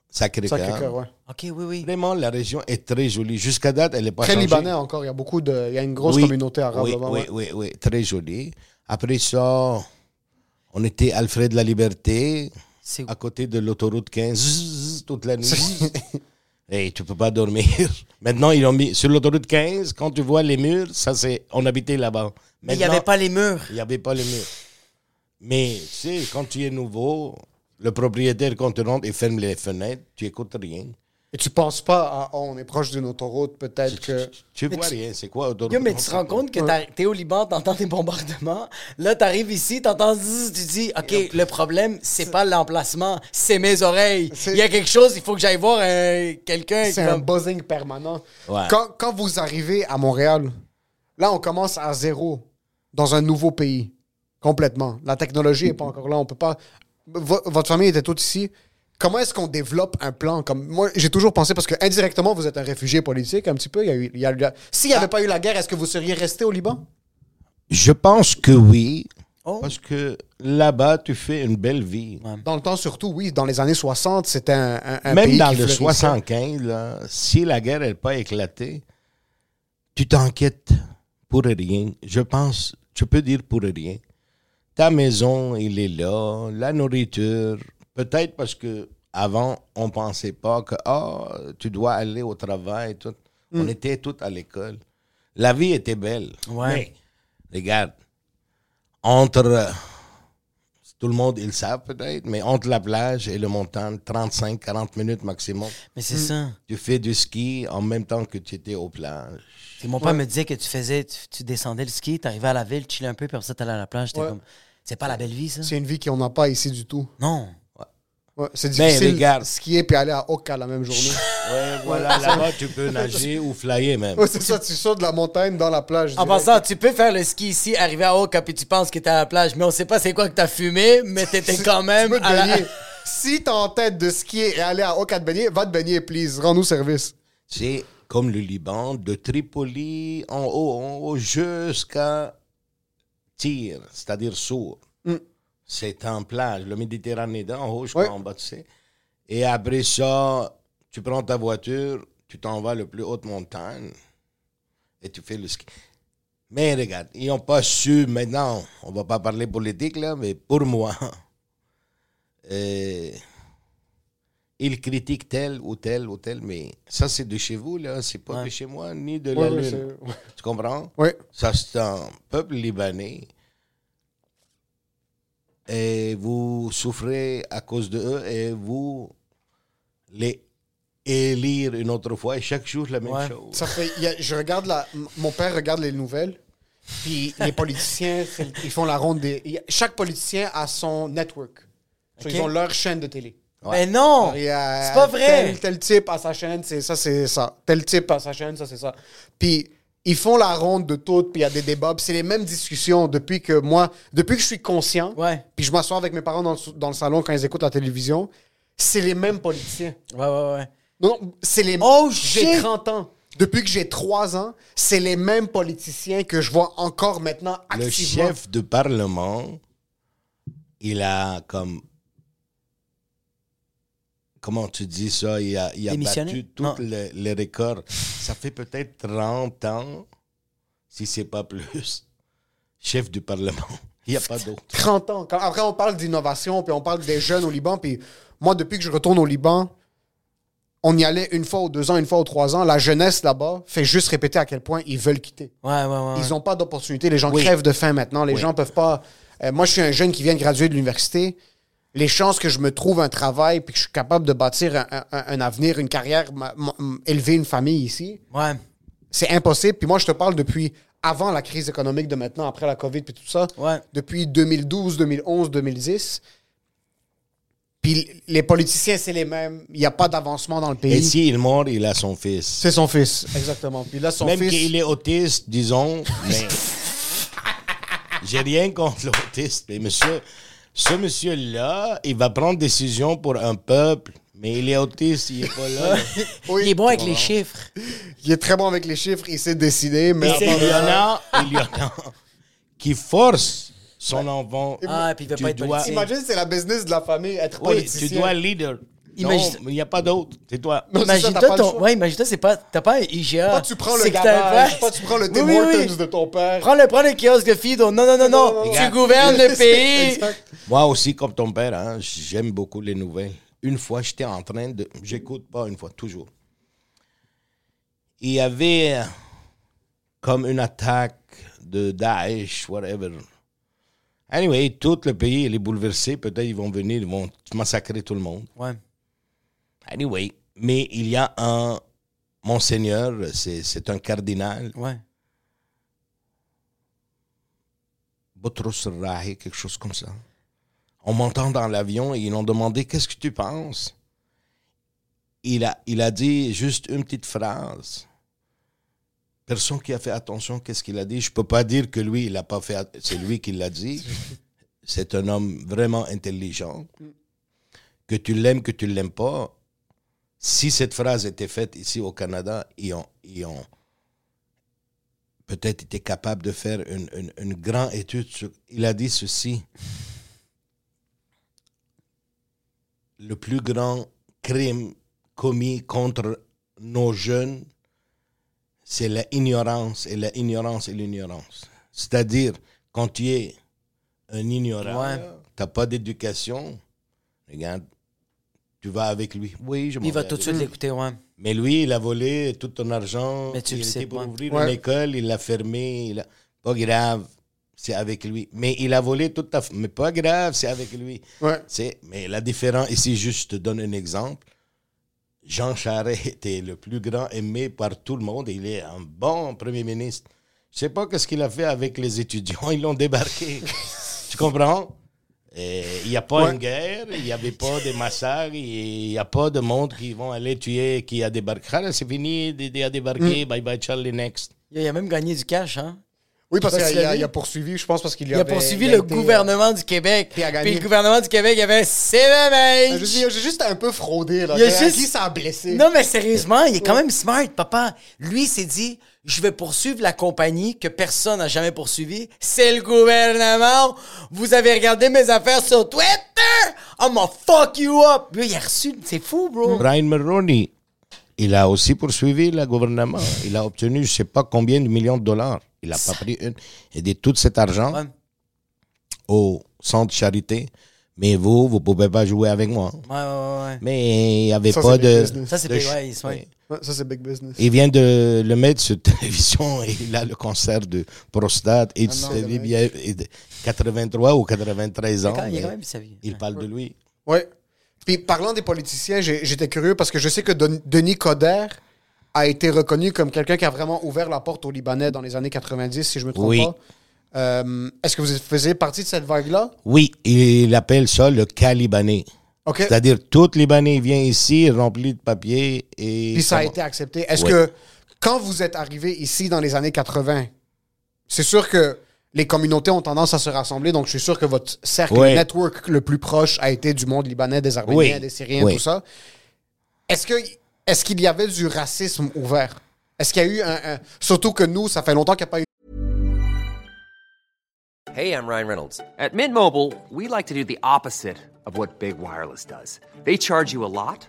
Sacré-Cœur. Sacré-Cœur, ouais. OK, oui, oui. Vraiment, la région est très jolie. Jusqu'à date, elle n'est pas Très changée. libanais encore. Il y a beaucoup de. Il y a une grosse Oui, communauté arabe oui, là-bas. Oui, ouais. oui, oui, très jolie. Après ça, on était Alfred la Liberté, C'est à côté de l'autoroute 15, zzz, toute la nuit. [laughs] [laughs] Et tu peux pas dormir. [laughs] Maintenant, ils ont mis sur l'autoroute 15, quand tu vois les murs, ça c'est, on habitait là-bas. Mais il n'y avait pas les murs. il n'y avait pas les murs. Mais tu sais, quand tu es nouveau, le propriétaire, quand tu rentres, il ferme les fenêtres, tu écoutes rien. Et tu penses pas à. Oh, on est proche d'une autoroute, peut-être que. Tu vois rien, c'est quoi autoroute? Yo, mais tu te rends compte que t'es au Liban, t'entends des bombardements. Là, t'arrives ici, t'entends tu dis, OK, le problème, c'est pas l'emplacement, c'est mes oreilles. Il y a quelque chose, il faut que j'aille voir euh, quelqu'un. C'est un buzzing permanent. Ouais. Quand, quand vous arrivez à Montréal, là, on commence à zéro dans un nouveau pays. Complètement. La technologie n'est pas [laughs] encore là. On peut pas. Vo- votre famille était toute ici. Comment est-ce qu'on développe un plan? Comme moi j'ai toujours pensé parce que indirectement vous êtes un réfugié politique un petit peu il y a eu il y a eu la- s'il n'y avait pas eu la guerre est-ce que vous seriez resté au Liban? Je pense que oui. Oh. Parce que là-bas, tu fais une belle vie. dans le temps surtout oui dans les années 60 c'était un, un- un Même pays dans qui le fleurissait. 75, là, si la guerre n'a pas éclaté, tu t'inquiètes pour rien. Je pense, tu peux dire pour rien. Ta maison, il est là, la nourriture. Peut-être parce que avant, on pensait pas que ah, tu dois aller au travail. Tout. On était tous à l'école. La vie était belle. Ouais. Mais, regarde, entre tout le monde, ils le savent peut-être, mais entre la plage et le montagne, 35-40 minutes maximum. Mais c'est ça. Tu fais du ski en même temps que tu étais aux plages. Puis mon père me disait que tu faisais, tu, tu descendais le ski, t'arrivais à la ville, tu chillais un peu, puis après ça, t'allais à la plage. J'étais Ouais. comme, c'est pas la belle vie, ça? c'est une vie qu'on n'a pas ici du tout Non. Ouais, c'est Mais difficile regarde. de skier puis aller à Oka la même journée [laughs] Ouais, voilà, là-bas, tu peux nager ou flyer même. Ouais, c'est ça tu sautes de la montagne dans la plage En passant, tu peux faire le ski ici, arriver à Oka, puis tu penses que t'es à la plage, mais on sait pas c'est quoi que t'as fumé, mais t'étais [laughs] quand Tu même peux te à la... Si t'es en tête de skier et aller à Oka te baigner, va te baigner, please. Rends-nous service. C'est comme le Liban, de Tripoli en haut, en haut jusqu'à Tyr, c'est-à-dire Sour. C'est en plage, le Méditerranée d'en haut jusqu'en Ouais. bas, tu sais. Et après ça, tu prends ta voiture, tu t'en vas le plus haute montagne et tu fais le ski. Mais regarde, ils n'ont pas su, maintenant, on va pas parler politique là, mais pour moi, [laughs] euh, ils critiquent tel ou tel ou tel, mais ça c'est de chez vous, là, c'est pas de chez moi, ni de Ouais, la Lune. Tu comprends? Ouais. Ça c'est un peuple libanais. Et vous souffrez à cause de eux et vous les élire une autre fois et chaque jour la même Ouais. chose. Ça fait, y a- je regarde la, mon père regarde les nouvelles, puis les politiciens, ils font la ronde des. a- chaque politicien a son network. So. Ils ont leur chaîne de télé. Mais non! A C'est pas vrai! Tel, tel type à sa chaîne, c'est ça, c'est ça. Tel type à sa chaîne, ça, c'est ça. Puis ils font la ronde de tout, puis il y a des débats, puis c'est les mêmes discussions depuis que moi, depuis que je suis conscient, Ouais. puis je m'assois avec mes parents dans le, sou- dans le salon quand ils écoutent la télévision, c'est les mêmes politiciens. Ouais, ouais, ouais. Non, non, c'est les Oh, J'ai shit! 30 ans. Depuis que j'ai 3 ans, c'est les mêmes politiciens que je vois encore maintenant Le activement. chef de parlement, il a comme. Comment tu dis ça? Il a, il a battu tous les, les records. Ça fait peut-être 30 ans, si c'est pas plus, chef du parlement. [laughs] Il n'y a pas d'autre. 30 ans. Quand- après, on parle d'innovation, puis on parle des jeunes au Liban. Puis moi, depuis que je retourne au Liban, on y allait une fois ou deux ans, une fois ou trois ans. La jeunesse là-bas fait juste répéter à quel point ils veulent quitter. Ouais, ouais, ouais. Ils n'ont pas d'opportunité. Les gens Oui. crèvent de faim maintenant. Les Oui. gens peuvent pas. Euh, moi, je suis un jeune qui vient de graduer de l'université. Les chances que je me trouve un travail puis que je suis capable de bâtir un, un- un avenir, une carrière, élever une famille ici, Ouais. c'est impossible. Puis moi, je te parle depuis avant la crise économique de maintenant, après la COVID puis tout ça. Ouais. Depuis 2012, 2011, 2010. Puis les politiciens, c'est les mêmes. Il n'y a pas d'avancement dans le pays. Et s'il mort, il a son fils. C'est son fils, exactement. Puis là, son Même fils. qu'il est autiste, disons, mais [laughs] j'ai rien contre l'autiste, mais monsieur, ce monsieur-là, il va prendre décision pour un peuple, mais il est autiste, il est pas là. [laughs] Oui. Il est bon avec les chiffres. Il est très bon avec les chiffres, il sait décider, mais il y en a, il y en a qui forcent son enfant. Ah, puis il veut Tu pas être dois-. Imagine, c'est la business de la famille, être Oui, politicien. tu dois leader. Imagine- Non, il n'y a pas d'autre, c'est toi. Non, c'est ça, t'as Imagine-toi ton. Ouais, imagine-toi, c'est pas. T'as pas un IGA. Pas tu prends le ouais. pas tu prends le Tim oui, oui. Hortons de ton père. Prends le, prends le kiosque de Fido. Non, non, non, non. non, non. Tu gouvernes le [laughs] pays. Moi aussi, comme ton père, hein, j'aime beaucoup les nouvelles. Une fois, j'étais en train de... J'écoute pas une fois, toujours. Il y avait euh, comme une attaque de Daesh, whatever. Anyway, tout le pays il est bouleversé. Peut-être ils vont venir, ils vont massacrer tout le monde. Ouais. Anyway, mais il y a un monseigneur, c'est un cardinal, Ouais. Boutros Rahi, quelque chose comme ça. On m'entend dans l'avion et ils l'ont demandé Qu'est-ce que tu penses? Il a, il a dit juste une petite phrase. Personne qui a fait attention, qu'est-ce qu'il a dit? Je peux pas dire que lui, il n'a pas fait. C'est lui qui l'a dit. C'est un homme vraiment intelligent. Que tu l'aimes, que tu l'aimes pas. Si cette phrase était faite ici au Canada, ils ont, ils ont peut-être été capables de faire une, une, une grande étude. Sur, il a dit ceci. Le plus grand crime commis contre nos jeunes, c'est la ignorance et la ignorance et l'ignorance. C'est-à-dire, quand tu es un ignorant, Ouais. tu n'as pas d'éducation, regarde, tu vas avec lui. Oui, je m'en Il va vais tout de suite l'écouter, ouais. Mais lui, il a volé tout ton argent. Mais tu il le sais était pour pas. ouvrir Ouais. une école, il l'a fermé. Il a... Pas grave, c'est avec lui. Mais il a volé toute ta... Mais pas grave, c'est avec lui. Ouais. C'est... Mais la différence, ici, juste je te donne un exemple. Jean Charest [laughs] était le plus grand aimé par tout le monde. Il est un bon premier ministre. Je sais pas qu'est-ce qu'il a fait avec les étudiants. [laughs] Ils l'ont débarqué. [laughs] tu comprends? Et Il n'y a pas Ouais. une guerre, il n'y avait pas de massacre, il n'y a pas de monde qui vont aller tuer qui a débarqué. Ah, C'est fini, il a débarqué, bye bye Charlie next. Il a même gagné du cash, hein. Oui, parce qu'il a, il a poursuivi, je pense, parce qu'il Il a avait- poursuivi il a le été, gouvernement du Québec. puis il a gagné. Puis le gouvernement du Québec, il avait c'est le euh, mec. J'ai juste un peu fraudé, là. Il a À juste- Qui ça a blessé? Non, mais sérieusement, il est quand même smart, papa. Lui, il s'est dit, je vais poursuivre la compagnie que personne n'a jamais poursuivie. C'est le gouvernement. Vous avez regardé mes affaires sur Twitter? I'm gonna fuck you up. Lui, il a reçu. C'est fou, bro. Brian Mulroney, il a aussi poursuivi le gouvernement. Il a obtenu je ne sais pas combien de millions de dollars. Il n'a pas pris une. Il dit tout cet argent Ouais. au centre charité. Mais vous, vous ne pouvez pas jouer avec moi. Ouais, ouais, ouais. Mais il n'y avait Ça, pas de. Ça, c'est de big, il business. Il vient de le mettre sur [laughs] télévision et il a le cancer de prostate. Et Ah non, il et de 83 ou 93 ans. il quand même sa vie. Il Ouais. parle de lui. Ouais. Puis parlant des politiciens, j'étais curieux parce que je sais que Denis Coderre a été reconnu comme quelqu'un qui a vraiment ouvert la porte aux Libanais dans les années 90, si je me trompe Oui. pas. Euh, Est-ce que vous faisiez partie de cette vague-là? Oui, il appelle ça le cas libanais. C'est-à-dire, tout Libanais vient ici, rempli de papiers et. Puis ça a été accepté. Est-ce que quand vous êtes arrivé ici dans les années 80, c'est sûr que les communautés ont tendance à se rassembler, donc je suis sûr que votre cercle Ouais. network le plus proche a été du monde libanais, des Arméniens, Oui. des Syriens, Oui. tout ça. Est-ce que est-ce qu'il y avait du racisme ouvert? Est-ce qu'il y a eu un, un- Surtout que nous, ça fait longtemps qu'il n'y a pas eu Hey, I'm Ryan Reynolds. At Mint Mobile, we like to do the opposite of what Big Wireless does. They charge you a lot,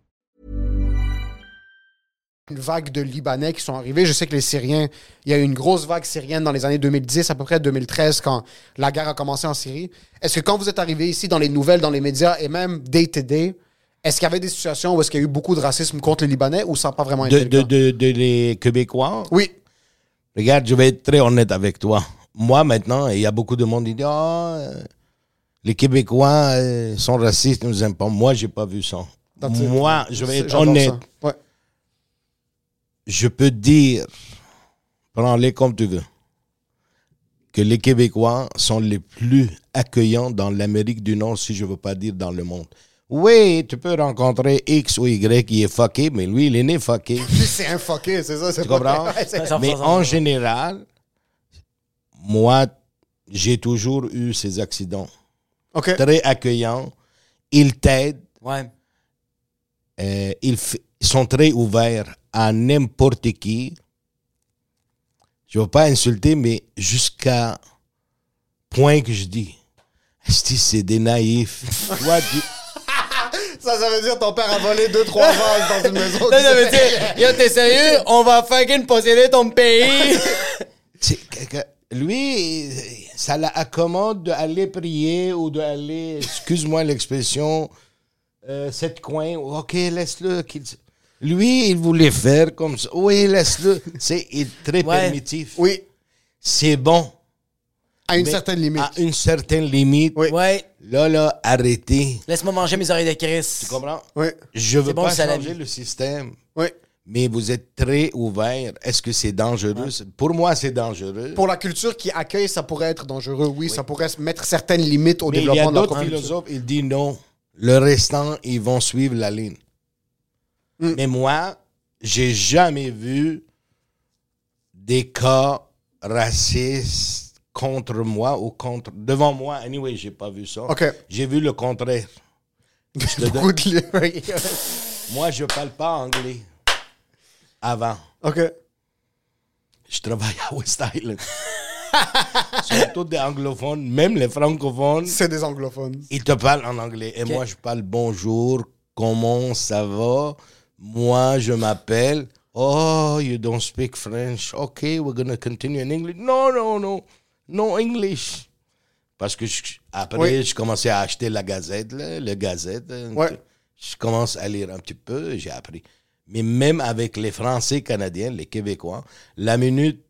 Une vague de Libanais qui sont arrivés. Je sais que les Syriens, il y a eu une grosse vague syrienne dans les années 2010, à peu près 2013, quand la guerre a commencé en Syrie. Est-ce que quand vous êtes arrivé ici dans les nouvelles, dans les médias et même day-to-day, est-ce qu'il y avait des situations où est-ce qu'il y a eu beaucoup de racisme contre les Libanais ou ça n'a pas vraiment été De, le cas? de, de les Québécois? Oui. Regarde, je vais être très honnête avec toi. Moi, maintenant, il y a beaucoup de monde qui dit Ah, euh, les Québécois euh, sont racistes, nous aiment pas. Moi, j'ai pas vu ça. That's it. Moi, je vais être honnête. Ouais. Je peux te dire, prends-les comme tu veux, que les Québécois sont les plus accueillants dans l'Amérique du Nord, si je veux pas dire dans le monde. Oui, tu peux rencontrer X ou Y qui est fucké, mais lui, il est né fucké. [laughs] C'est un fucké, c'est ça. c'est Tu pas- comprends? Ouais, Mais en général, moi, j'ai toujours eu ces accidents. Très accueillants. Ils t'aident. Ouais. euh, ils sont très ouverts à n'importe qui. Je ne veux pas insulter, mais jusqu'à point que je dis, c'est des naïfs. [laughs] Toi, tu- [laughs] Ça, ça veut dire ton père a volé deux, trois vases dans une maison. Là, ça veut dire, yo, t'es sérieux? On va fucking posséder ton pays. [laughs] lui, ça l'accommode d'aller prier ou d'aller, excuse-moi l'expression, euh, cette coin, ok, laisse-le. Lui, il voulait faire comme ça. Oui, laisse-le. [laughs] C'est il est très Ouais. permissif. Oui, C'est bon. à une mais certaine limite. À une certaine limite. Ouais. Là, là, arrêtez. Laisse-moi manger mes oreilles de Christ. Tu comprends? Oui, Je veux bon, pas changer le système. oui. Mais vous êtes très ouvert. Est-ce que c'est dangereux? Pour moi, c'est dangereux. Pour la culture qui accueille, ça pourrait être dangereux. Oui, ça pourrait mettre certaines limites au Mais il y développement a de la d'autres philosophes, ils disent non. Le restant, ils vont suivre la ligne. Mm. Mais moi, j'ai jamais vu des cas racistes contre moi ou contre... Devant moi, anyway, j'ai pas vu ça. OK. J'ai vu le contraire. [laughs] Je de [laughs] Moi, je parle pas anglais. Avant. OK. Je travaille à West Island. [laughs] Tous des anglophones, même les francophones. C'est des anglophones. Ils te parlent en anglais. Et moi, je parle bonjour, comment ça va? Moi, je m'appelle. Oh, you don't speak French. Okay, we're going to continue in English. No, no, no. No English. Parce que je- après, Oui. je commençais à acheter la gazette, là, le gazette. hein. Ouais. Je commence à lire un petit peu, j'ai appris. Mais même avec les Français canadiens, les Québécois, la minute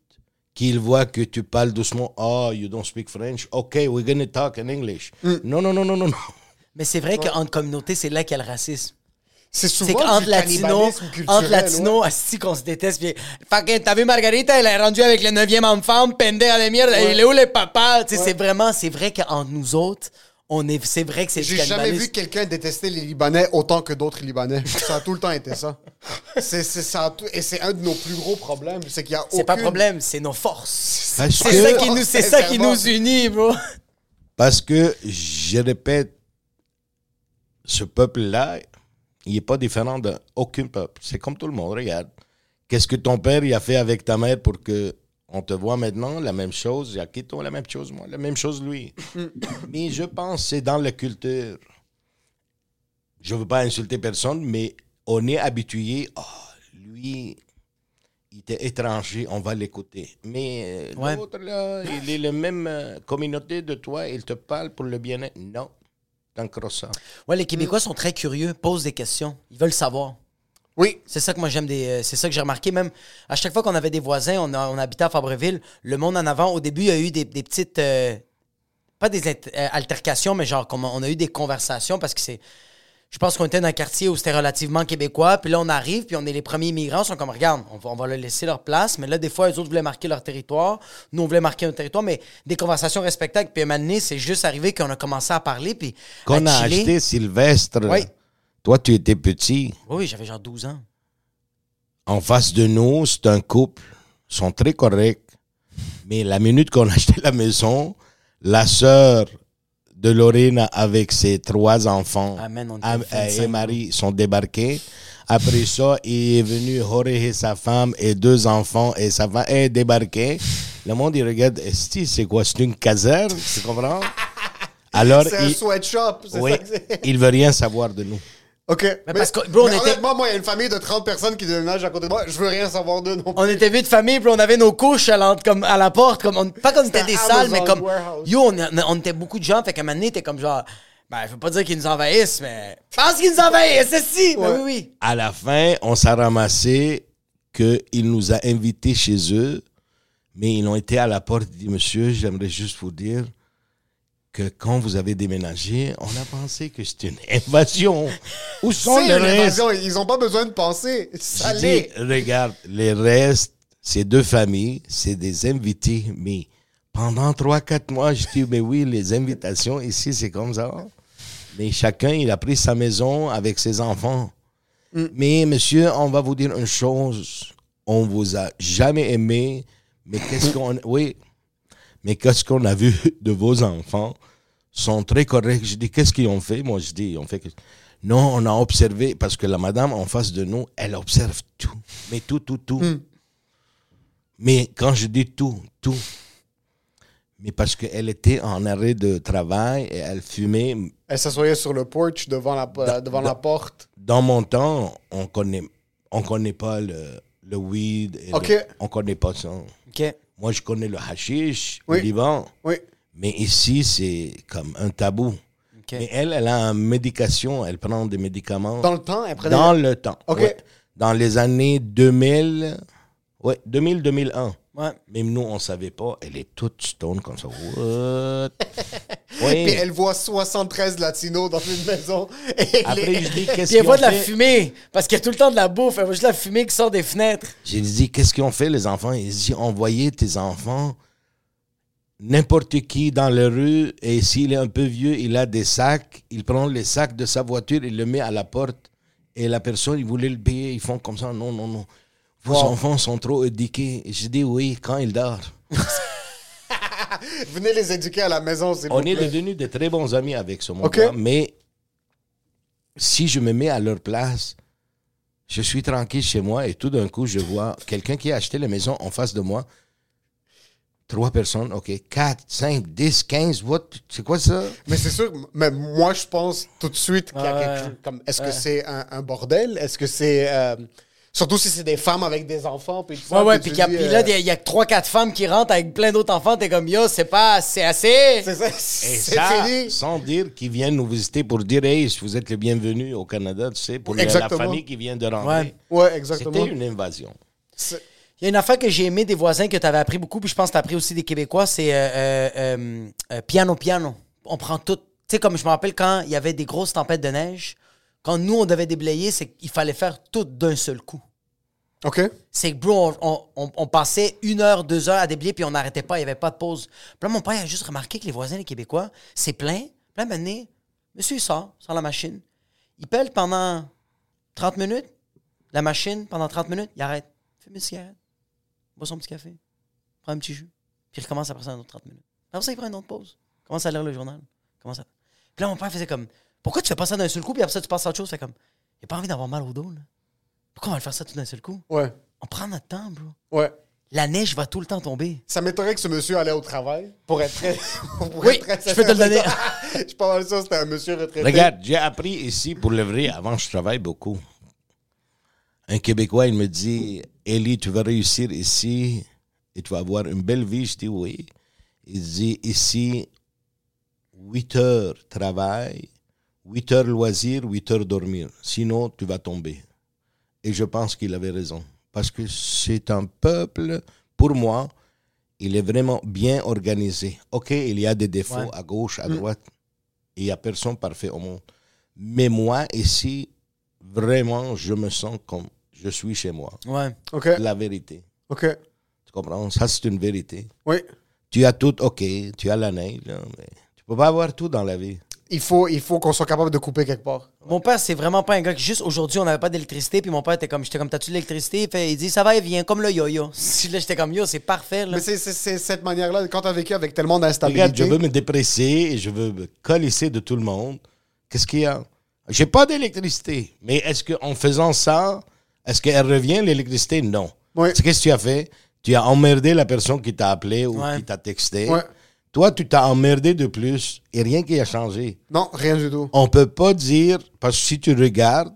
qu'ils voient que tu parles doucement, oh, you don't speak French, okay, we're going to talk in English. Mm. Non, non, non, non, non, non. Mais c'est vrai qu'entre communautés, c'est là qu'il y a le racisme. C'est C'est souvent latinos, cannibalisme culturel, entre latinos, asti qu'on se déteste. Puis, fucking, t'as vu Margarita, elle est rendue avec le neuvième enfant, pendeja de merde. Il est où le papa? Tu sais, c'est vraiment, c'est vrai qu'entre nous autres, on est, c'est vrai que c'est du J'ai jamais vu quelqu'un détester les Libanais autant que d'autres Libanais. Ça a tout le temps été ça. [laughs] C'est, c'est- ça tout- et c'est un de nos plus gros problèmes, c'est qu'il y a C'est pas problème, c'est nos forces. C'est que, ça qui nous, c'est ça qui nous unit, bro. parce que, je répète, ce peuple-là, il n'est pas différent d'aucun peuple. C'est comme tout le monde, regarde. Qu'est-ce que ton père il a fait avec ta mère pour que on te voit maintenant? La même chose, quitté la même chose, moi, la même chose lui. [coughs] mais je pense que c'est dans la culture. Je ne veux pas insulter personne, mais on est habitué, oh, lui, il était étranger, on va l'écouter. Mais euh, Ouais. l'autre, là, il est la même euh, communauté de toi, il te parle pour le bien-être. Non, Ouais, les Québécois sont très curieux, posent des questions. Ils veulent savoir. Oui, C'est ça que moi j'aime des. euh, c'est ça que j'ai remarqué. Même à chaque fois qu'on avait des voisins, on, a- on habitait à Fabreville, le monde en avant, au début, il y a eu des, des petites. euh, pas des euh, altercations, mais genre, on a eu des conversations parce que c'est. Je pense qu'on était dans un quartier où c'était relativement québécois. Puis là, on arrive, puis on est les premiers immigrants. Ils sont comme, regarde, on va, on va leur laisser leur place. Mais là, des fois, les autres voulaient marquer leur territoire. Nous, on voulait marquer notre territoire. Mais des conversations respectables. Puis à un moment donné, c'est juste arrivé qu'on a commencé à parler. Puis. Qu'on a acheté Sylvestre, Oui. toi tu étais petit, Oui, oui, j'avais genre 12 ans. en face de nous, c'est un couple, ils sont très corrects. Mais la minute qu'on a acheté la maison, la sœur de Lorena avec ses trois enfants Amen, on était Am- 25 et Marie sont débarqués. Après ça, il est venu Jorge et sa femme et deux enfants et sa femme est débarqué. Le monde, il regarde, c'est quoi? C'est une caserne, tu comprends? [laughs] Alors, c'est un il, sweatshop. C'est oui, ça que il veut rien savoir de nous. OK. Mais, parce que, bro, on mais était- honnêtement, moi, il y a une famille de 30 personnes qui déménagent à côté de moi. Je veux rien savoir d'eux non plus. On était vus de famille, puis on avait nos couches à, l'ent- comme, à la porte. Comme on- pas comme c'était des salles, mais comme. warehouse. Yo, on, on était beaucoup de gens, fait qu'à un moment donné, t'es comme genre. Ben, je veux pas dire qu'ils nous envahissent, mais. Je pense qu'ils nous envahissent, c'est si! Ben Ouais. oui, oui. À la fin, on s'est ramassé qu'il nous a invités chez eux, mais ils ont été à la porte et dit Monsieur, j'aimerais juste vous dire que quand vous avez déménagé, on a pensé que c'était une invasion. Où sont les restes? Ils ont pas besoin de penser. Ça dit, regarde, les restes, c'est deux familles, c'est des invités, mais pendant trois, quatre mois, je dis, mais oui, les invitations ici, c'est comme ça. Mais chacun, il a pris sa maison avec ses enfants. Mais monsieur, on va vous dire une chose, on vous a jamais aimé, mais qu'est-ce qu'on... Oui, mais qu'est-ce qu'on a vu [laughs] de vos enfants sont très corrects. Je dis, qu'est-ce qu'ils ont fait? Moi, je dis, ils ont fait que... Non, on a observé, parce que la madame en face de nous, elle observe tout. Mais tout, tout, tout. Mais quand je dis tout, tout, mais parce qu'elle était en arrêt de travail et elle fumait. Elle s'assoyait sur le porch devant la, devant la porte. Dans mon temps, on connaît, on connaît pas le, le weed. et Ok. le- on connaît pas ça. OK. Moi, je connais le hashish Oui. au Liban. Oui. Mais ici, c'est comme un tabou. OK. Mais elle, elle a une médication, elle prend des médicaments. Dans le temps, elle prenait... Dans le temps. Ok. ouais. Dans les années 2000, ouais, 2000-2001. Ouais. Même nous, on savait pas. Elle est toute stone comme ça. What? [laughs] oui. Puis elle voit 73 latinos dans une maison. Et elle Après, est- je dis, qu'est-ce Puis elle voit de la fumée, parce qu'il y a tout le temps de la bouffe. Elle voit juste la fumée qui sort des fenêtres. J'ai dit, qu'est-ce qu'ils ont fait, les enfants? Ils dit, envoyez tes enfants, n'importe qui dans la rue, et s'il est un peu vieux, il a des sacs, il prend les sacs de sa voiture, il le met à la porte, et la personne, il voulait le payer, ils font comme ça, non, non, non. Vos enfants sont trop éduqués. J'ai dit, oui, quand ils dorment. [laughs] Venez les éduquer à la maison, s'il vous On est devenus de très bons amis avec ce monde mais si je me mets à leur place, je suis tranquille chez moi et tout d'un coup, je vois quelqu'un qui a acheté la maison en face de moi. Trois personnes, OK. Quatre, cinq, dix, quinze, what? C'est quoi ça? Mais c'est sûr, mais moi, je pense tout de suite qu'il y a Ouais. quelque chose comme... Est-ce que c'est un, un bordel? Est-ce que c'est... euh, surtout si c'est des femmes avec des enfants, puis tout ça, Ouais, ouais. puis puis là, euh, il y a 3-4 femmes qui rentrent avec plein d'autres enfants. T'es comme, yo, c'est pas. C'est assez. C'est ça, Et c'est ça, fini. sans dire qu'ils viennent nous visiter pour dire, hey, vous êtes les bienvenus au Canada, tu sais, pour la- la Exactement. famille qui vient de rentrer. Ouais. Ouais, exactement. C'était une invasion. Il y a une affaire que j'ai aimé des voisins que tu avais appris beaucoup, puis je pense que tu as appris aussi des Québécois, c'est euh, euh, euh, euh, piano piano. On prend tout. Tu sais, comme je me rappelle quand il y avait des grosses tempêtes de neige, quand nous, on devait déblayer, c'est qu'il fallait faire tout d'un seul coup. OK. C'est que, bro, on, on- on- on passait une heure, deux heures à déblayer, puis on n'arrêtait pas, il n'y avait pas de pause. Puis là, mon père a juste remarqué que les voisins, les Québécois, c'est plein. Puis là, maintenant, monsieur, il sort, sort la machine. Il pèle pendant 30 minutes, la machine, pendant 30 minutes, il arrête. Fume une cigarette, boit son petit café, prend un petit jus, puis il recommence après ça un autre 30 minutes. Après ça, il prend une autre pause, commence à lire le journal. Commence à... Puis là, mon père faisait comme, pourquoi tu fais pas ça d'un seul coup, puis après ça, tu passes à autre chose? Fait comme, il a pas envie d'avoir mal au dos, là. Pourquoi on va le faire ça tout d'un seul coup? Ouais. On prend notre temps, bro. Ouais. La neige va tout le temps tomber. Ça m'étonnerait que ce monsieur allait au travail pour être très. [laughs] pour Oui, être je peux te le donner. [laughs] Je suis pas mal sûr c'était un monsieur retraité. Regarde, j'ai appris ici pour le vrai. Avant, je travaille beaucoup. Un Québécois, il me dit Élie, tu vas réussir ici et tu vas avoir une belle vie. Je dis oui. Il dit ici, 8 heures travail, 8 heures loisir, 8 heures dormir. Sinon, tu vas tomber. Et je pense qu'il avait raison. Parce que c'est un peuple, pour moi, il est vraiment bien organisé. OK, il y a des défauts Ouais. à gauche, à droite. Il n'y a personne parfait au monde. Mais moi, ici, vraiment, je me sens comme je suis chez moi. Ouais. OK. La vérité. OK. Tu comprends? Ça, c'est une vérité. Oui. Tu as tout, OK, tu as la neige, là, mais tu peux pas avoir tout dans la vie. Il faut, il faut qu'on soit capable de couper quelque part. Mon père, c'est vraiment pas un gars qui, juste aujourd'hui, on n'avait pas d'électricité, puis mon père était comme, j'étais comme, t'as-tu de l'électricité? Il, fait- il dit, ça va et vient, comme le yo-yo. [laughs] là, j'étais comme, yo, c'est parfait, là. Mais c'est c'est- c'est cette manière-là, quand tu as vécu avec tellement d'instabilité. je veux me dépresser et je veux me colisser de tout le monde. Qu'est-ce qu'il y a? J'ai pas d'électricité. Mais est-ce qu'en faisant ça, est-ce qu'elle revient, l'électricité? Non. Oui. C'est Qu'est-ce que tu as fait? Tu as emmerdé la personne qui t'a appelé ou Ouais. qui t'a texté. Ouais. Toi, tu t'as emmerdé de plus et rien qui a changé. Non, rien du tout. On peut pas dire, parce que si tu regardes,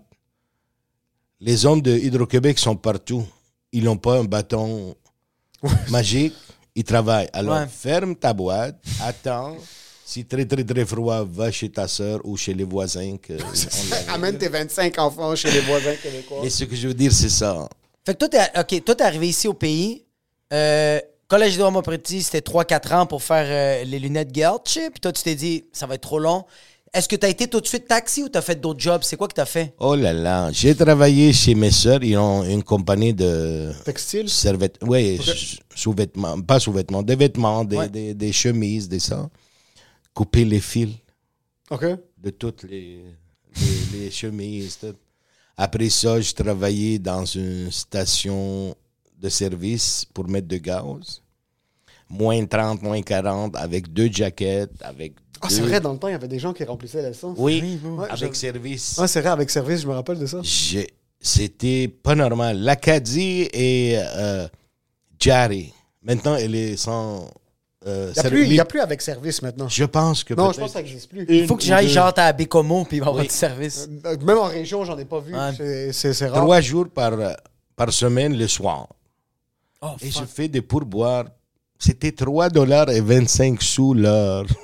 les hommes de Hydro-Québec sont partout. Ils n'ont pas un bâton magique, ils travaillent. Alors, Ouais. ferme ta boîte, attends. Si très, très, très froid, va chez ta soeur ou chez les voisins. Que. [laughs] Amène tes 25 enfants chez les voisins québécois. Mais ce que je veux dire, c'est ça. Fait que toi, t'es, OK, toi, t'es arrivé ici au pays. Euh, collège de Montpetit, c'était 3-4 ans pour faire euh, les lunettes Geltsch. Puis toi, tu t'es dit, ça va être trop long. Est-ce que t'as été tout de suite taxi ou t'as fait d'autres jobs? C'est quoi que t'as fait? Oh là là, j'ai travaillé chez mes soeurs. Ils ont une compagnie de Textile? Oui, sous-vêtements, pas sous-vêtements, des vêtements, des, Ouais. des, des chemises, des ça. Couper les fils OK. de toutes les, les, les chemises. tout. Après ça, je travaillais dans une station de service pour mettre de gaz. Moins 30, moins 40, avec deux jaquettes, avec Ah, c'est deux- vrai, dans le temps, il y avait des gens qui remplissaient l'essence. Oui, Ouais, avec je- service. Ah, c'est vrai, avec service, je me rappelle de ça. J'ai- C'était pas normal. L'Acadie et euh, Jarry. Maintenant, elle est sans. euh, Il n'y a, service. plus- il y a plus avec service maintenant. Je pense que. Non, je pense que ça n'existe plus. Il faut que j'aille genre à Bécomo puis il va y avoir Oui. du service. Euh, Même en région, j'en ai pas vu. Ouais. C'est- C'est c'est rare. Trois jours par, par semaine le soir. Oh, Et je fais des pourboires. C'était 3 dollars et 25 sous l'heure. [laughs]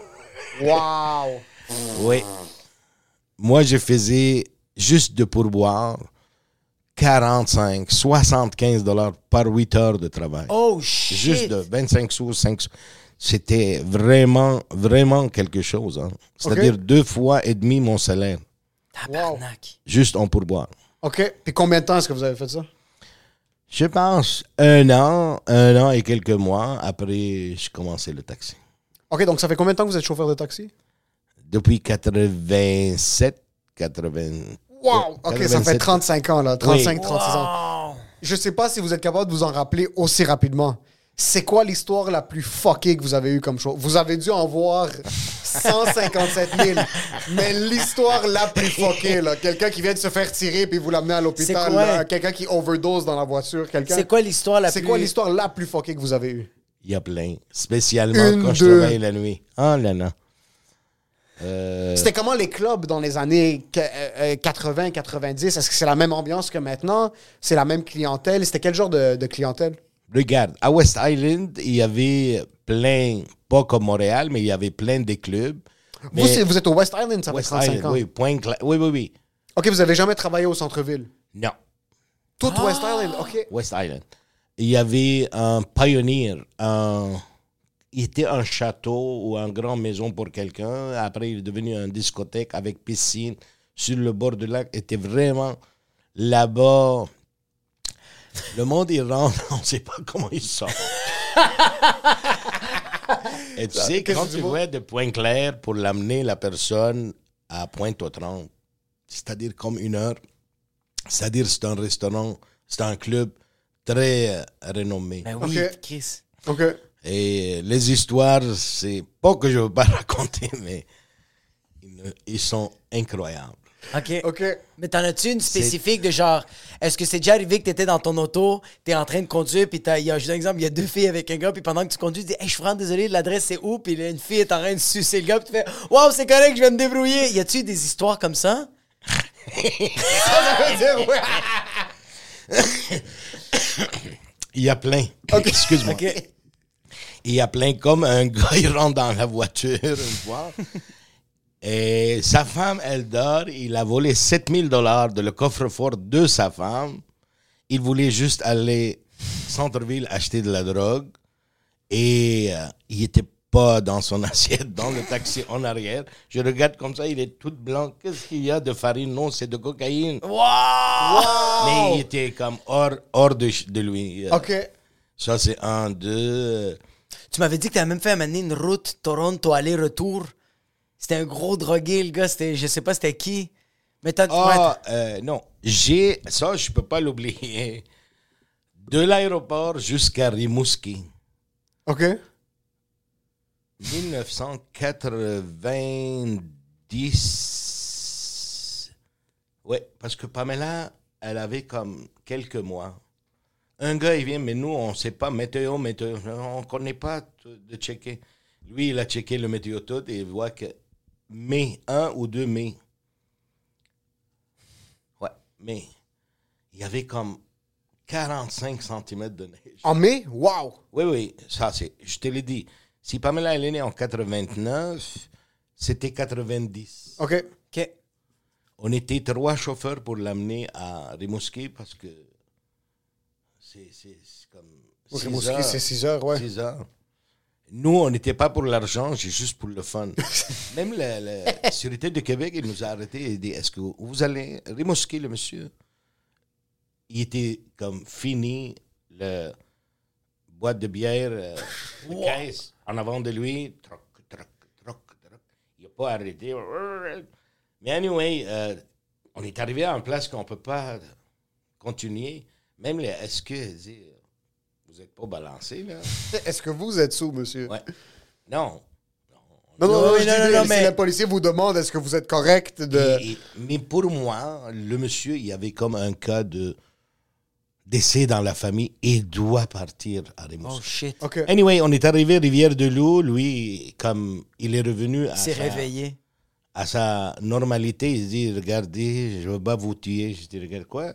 Wow! Oui. Moi, je faisais juste de pourboire 45, 75 dollars par 8 heures de travail. Oh, shit! Juste de 25 sous, 5 sous. C'était vraiment, vraiment quelque chose. hein. C'est-à-dire deux fois et demi mon salaire, Tabarnak. juste en pourboire. OK. Puis combien de temps est-ce que vous avez fait ça? Je pense un an, un an et quelques mois après, je commençais le taxi. OK, donc ça fait combien de temps que vous êtes chauffeur de taxi? Depuis 87, 80. Wow! OK, ça fait 87. 35 ans, là. 35, Oui. 36 ans. Je sais pas si vous êtes capable de vous en rappeler aussi rapidement. C'est quoi l'histoire la plus fuckée que vous avez eue comme show? Vous avez dû en voir 157 000. Mais l'histoire la plus fuckée, là. Quelqu'un qui vient de se faire tirer puis vous l'amener à l'hôpital. C'est. Quelqu'un qui overdose dans la voiture. Quelqu'un... C'est quoi l'histoire la C'est plus... quoi l'histoire la plus fuckée que vous avez eue? Il y a plein. Spécialement Une, quand je travaille la nuit. Ah là là. Euh, C'était comment les clubs dans les années 80-90? Est-ce que c'est la même ambiance que maintenant? C'est la même clientèle? C'était quel genre de, de clientèle? Regarde, à West Island, il y avait plein, pas comme Montréal, mais il y avait plein de clubs. Vous, êtes au West Island, ça fait West 35 Island, ans. oui, point oui, oui, oui. OK, vous avez jamais travaillé au centre-ville? Non, Tout Ah! West Island, OK. West Island. Il y avait un pioneer, un, il était un château ou une grande maison pour quelqu'un. Après, il est devenu une discothèque avec piscine sur le bord du lac. était vraiment là-bas. [laughs] Le monde, il rentre, [laughs] on ne sait pas comment il sort. [laughs] Et tu sais, quand tu vois? de Pointe-Claire pour l'amener la personne à Pointe-aux-Trembles, c'est-à-dire comme une heure, c'est-à-dire c'est un restaurant, c'est un club très euh, renommé. Ben oui, Ok. Chris. OK. Et les histoires, c'est pas que je veux pas raconter, mais ils sont incroyables. OK. OK. Mais t'en as-tu une spécifique de genre, est-ce que c'est déjà arrivé que t'étais dans ton auto, t'es en train de conduire, puis t'as, il y a, juste un exemple, il y a deux filles avec un gars, puis pendant que tu conduis, tu dis, hey, je suis vraiment désolé, l'adresse c'est où, puis là, une fille est en train de sucer le gars, puis tu fais, waouh, c'est correct, je vais me débrouiller. Y a-tu des histoires comme ça? Ça veut dire, ouais. [laughs] Il y a plein. Excuse-moi. OK. Il y a plein comme un gars, il rentre dans la voiture une fois. [laughs] Et sa femme, elle dort. Il a volé 7000 dollars de le coffre-fort de sa femme. Il voulait juste aller centre-ville acheter de la drogue. Et euh, il était pas dans son [laughs] assiette, dans le taxi en arrière. Je regarde comme ça, il est tout blanc. Qu'est-ce qu'il y a de farine? Non, c'est de cocaïne. Mais il était comme hors, hors de, de lui. OK. Ça, c'est un, deux. Tu m'avais dit que t'avais même fait amener une route Toronto aller-retour. C'était un gros drogué, le gars, c'était, je sais pas c'était qui. Mais t'as, Ah, euh, non. J'ai, ça, je peux pas l'oublier. De l'aéroport jusqu'à Rimouski. OK. 1990. Ouais, parce que Pamela, elle avait comme quelques mois. Un gars, il vient, mais nous, on sait pas, météo, météo. On connaît pas de de checker. Lui, il a checké le météo tout et il voit que mai, 1 ou 2 mai. Ouais, mai. Il y avait comme 45 cm de neige. En mai? Wow! Oui, oui, ça c'est. Je te l'ai dit. Si Pamela elle est née en 89, c'était 90. OK. OK. On était trois chauffeurs pour l'amener à Rimouski parce que c'est comme. Rimouski, c'est six heures, ouais. Six heures. Nous, on n'était pas pour l'argent, c'est juste pour le fun. [laughs] Même la, la Sûreté de Québec, il nous a arrêtés et dit Est-ce que vous allez. Rimouski, le monsieur, il était comme fini, le boîte de bière, euh, [laughs] caisse, en avant de lui. Troc, troc, troc, troc. Il n'a pas arrêté. Mais anyway, euh, on est arrivé à une place qu'on ne peut pas continuer. Même les vous n'êtes pas balancé, là. [laughs] Est-ce que vous êtes sous, monsieur? Ouais. Non. Non, non, non, je non, dis, si mais- le policier vous demande est-ce que vous êtes correct de... Et- et- mais pour moi, le monsieur, il y avait comme un cas de décès dans la famille et doit partir à Rimouski. Oh shit. Anyway, on est arrivé à Rivière-de-Loup. Lui, comme il est revenu à Il s'est sa, réveillé. à sa normalité, il dit Regardez, je ne veux pas vous tuer. Je dis Regarde quoi?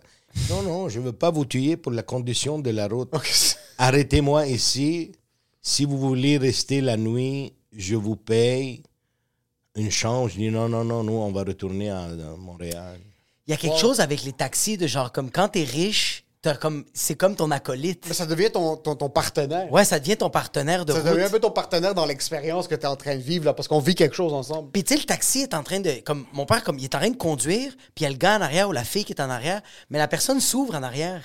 Non, non, je ne veux pas vous tuer pour la condition de la route. OK. [laughs] Arrêtez-moi ici. Si vous voulez rester la nuit, je vous paye une chambre. Je dis Non, non, non, nous, on va retourner à, à Montréal. Il y a quelque chose avec les taxis de genre, comme quand t'es riche, t'as comme, c'est comme ton acolyte. Mais ça devient ton, ton, ton partenaire. Ouais, ça devient ton partenaire de Ça route. devient un peu ton partenaire dans l'expérience que tu es en train de vivre, là, parce qu'on vit quelque chose ensemble. Puis tu sais, le taxi est en train de... Comme mon père, comme il est en train de conduire, puis il y a le gars en arrière ou la fille qui est en arrière, mais la personne s'ouvre en arrière.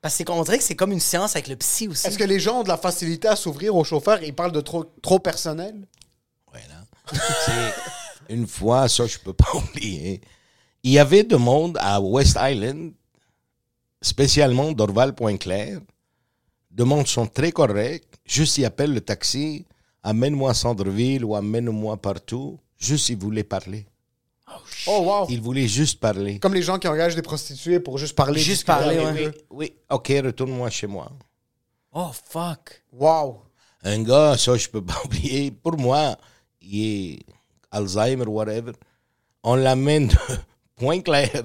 Parce qu'on dirait que c'est comme une séance avec le psy aussi. Est-ce que les gens ont de la facilité à s'ouvrir au chauffeur? Ils parlent de trop, trop personnel? [laughs] Une fois, ça, je peux pas [laughs] oublier. Il y avait de monde à West Island, spécialement Dorval Pointe-Claire. De monde sont très corrects. Juste, ils appellent le taxi, amène-moi à Centreville ou amène-moi partout. Juste, ils voulaient parler. Oh, wow. Ils voulaient juste parler. Comme les gens qui engagent des prostituées pour juste parler. Juste parler, ouais. eux. Oui, ok, retourne-moi chez moi. Oh, fuck. Wow. Un gars, ça, je peux pas [laughs] oublier. Pour moi, il est Alzheimer, whatever. On l'amène de [laughs] Pointe-Claire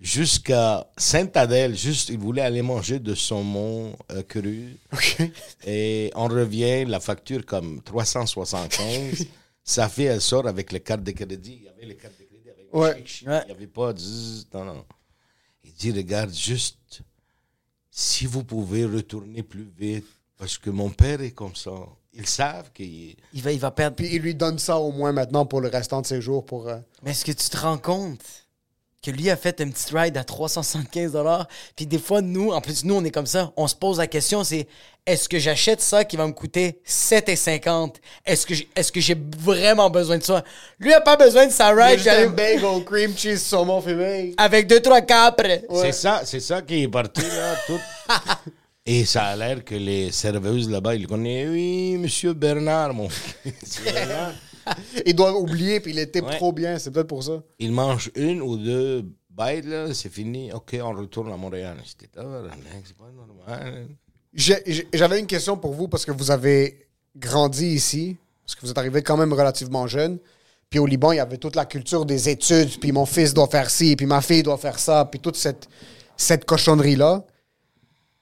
jusqu'à Sainte-Adèle. Juste, il voulait aller manger de saumon euh, cru. OK. Et on revient, la facture comme 375. [laughs] Sa fille, elle sort avec les cartes de crédit. Il y avait les cartes de crédit avec Ouais. chic. Ouais. Il n'y avait pas... zzz, Non, non. Il dit, regarde, juste, si vous pouvez retourner plus vite, parce que mon père est comme ça. Ils savent qu'il... Il va, il va perdre... Puis il lui donne ça au moins maintenant pour le restant de ses jours. pour. euh, Mais est-ce que tu te rends compte que lui a fait un petit ride à 375 Puis des fois, nous, en plus, nous, on est comme ça. On se pose la question, c'est est-ce que j'achète ça qui va me coûter 7,50 Est-ce que j'ai est-ce que j'ai vraiment besoin de ça? Lui a pas besoin de sa ride juste un bagel, cream cheese, saumon fumé. avec deux trois capres. C'est ça, c'est ça qui est parti là. [laughs] Tout. Et ça a l'air que les serveuses là-bas, ils connaissent. Oui, Monsieur Bernard, mon fils. Bernard. Il doit oublier, puis il était Ouais. trop bien. C'est peut-être pour ça. Il mange une ou deux bites là, c'est fini. Ok, on retourne à Montréal. J'étais tabarnak, c'est pas normal. J'avais une question pour vous parce que vous avez grandi ici, parce que vous êtes arrivé quand même relativement jeune. Puis au Liban, il y avait toute la culture des études, puis mon fils doit faire ci, puis ma fille doit faire ça, puis toute cette, cette cochonnerie-là.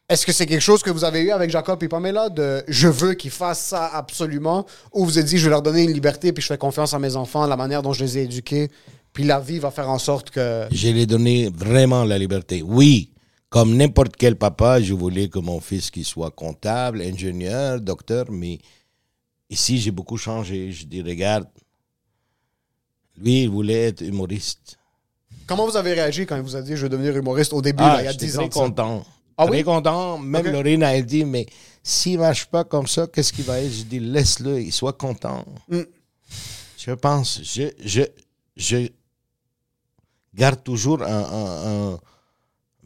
Est-ce que c'est quelque chose que vous avez eu avec Jacob et Pamela, de je veux qu'ils fassent ça absolument, ou vous avez dit je vais leur donner une liberté, puis je fais confiance à mes enfants, la manière dont je les ai éduqués, puis la vie va faire en sorte que. Je lui ai donné vraiment la liberté. Oui, comme n'importe quel papa, je voulais que mon fils soit comptable, ingénieur, docteur, mais ici j'ai beaucoup changé. Je dis regarde, lui il voulait être humoriste. Comment vous avez réagi quand il vous a dit je veux devenir humoriste au début, Ah, là, il y a j'étais 10 ans? très content. Ah très oui? content. Même Ok. Lorraine a dit, mais s'il marche pas comme ça, qu'est-ce qu'il va être? Je dis, laisse-le, il soit content. Mm. Je pense, je, je, je garde toujours un, un- un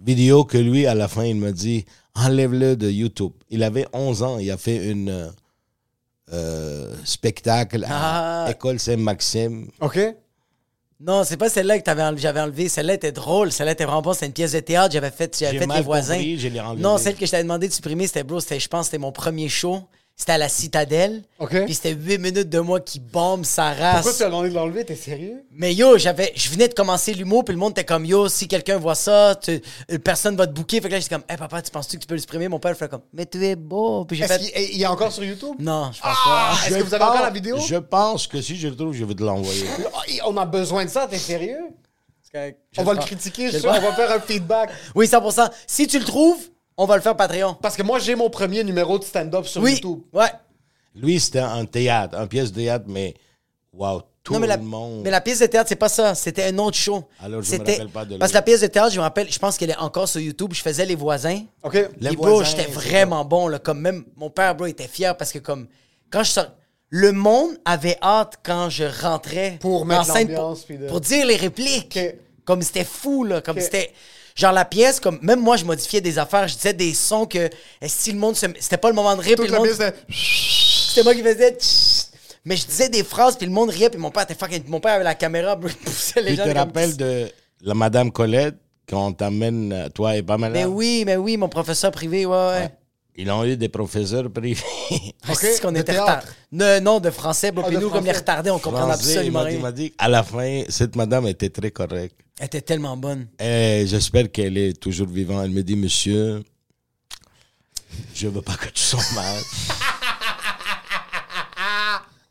vidéo que lui, à la fin, il me dit, enlève-le de YouTube. Il avait 11 ans, il a fait une euh, euh, spectacle à Ah. École Saint-Maxime. OK? Non, c'est pas celle-là que enlevé, j'avais enlevé. Celle-là était drôle. Celle-là était vraiment bonne. C'était une pièce de théâtre. J'avais fait, j'avais fait mal les voisins. compris, je l'ai enlevé. Non, celle que je t'avais demandé de supprimer, c'était bro. C'était, je pense, que c'était mon premier show. C'était à la Citadelle. OK. Puis c'était 8 minutes de moi qui bombe sa race. Pourquoi tu as demandé de l'enlever? T'es sérieux? Mais yo, j'avais, je venais de commencer l'humour, puis le monde était comme yo, si quelqu'un voit ça, tu- euh, personne va te booker. Fait que là, j'étais comme, hey papa, tu penses-tu que tu peux le supprimer? Mon père fait comme, mais tu es beau. Puis j'ai Est-ce fait, qu'il il est encore sur YouTube? non, je pense Ah! pas. Est-ce que vous avez encore la vidéo? Je pense que si je le trouve, je vais te l'envoyer. [laughs] Ah, On a besoin de ça, t'es sérieux? On va le critiquer, Je le sais, on va faire un feedback. Oui, 100%. Si tu le trouves, on va le faire Patreon. Parce que moi, j'ai mon premier numéro de stand-up sur Oui. YouTube. Ouais. Lui, c'était un théâtre, un pièce de théâtre, mais wow, tout non, mais la, le monde. mais la pièce de théâtre, c'est pas ça. C'était un autre show. Alors, je me C'était- rappelle pas de Parce que la pièce de théâtre, je me rappelle, je pense qu'elle est encore sur YouTube. Je faisais Les Voisins. OK? Les Puis, bro, voisins, j'étais vraiment bon. Là, comme même mon père, bro, était fier parce que comme quand je sors, le monde avait hâte quand je rentrais Pour en mettre scène l'ambiance, pour, puis de- pour dire les répliques. Comme c'était fou là, comme c'était genre la pièce comme même moi je modifiais des affaires, je disais des sons que eh, si le monde se c'était pas le moment de rire puis Toute le la monde [laughs] c'était moi qui faisais mais je disais des phrases puis le monde riait puis mon père était fucking mon père avait la caméra [laughs] bro, poussait les Tu gens te comme- rappelles de la Madame Colette quand on t'amène, toi et Pamela? Mais oui, mais oui, mon professeur privé, ouais ouais. Ils ont eu des professeurs privés. Ah, c'est qu'on était retardés. Non, de français. bro. Ah, nous, comme les français. retardés, on comprend absolument rien. m'a dit, à la fin, cette madame était très correcte. Elle était tellement bonne. Et j'espère qu'elle est toujours vivante. Elle me dit, monsieur, je veux pas que tu sois mal. [laughs]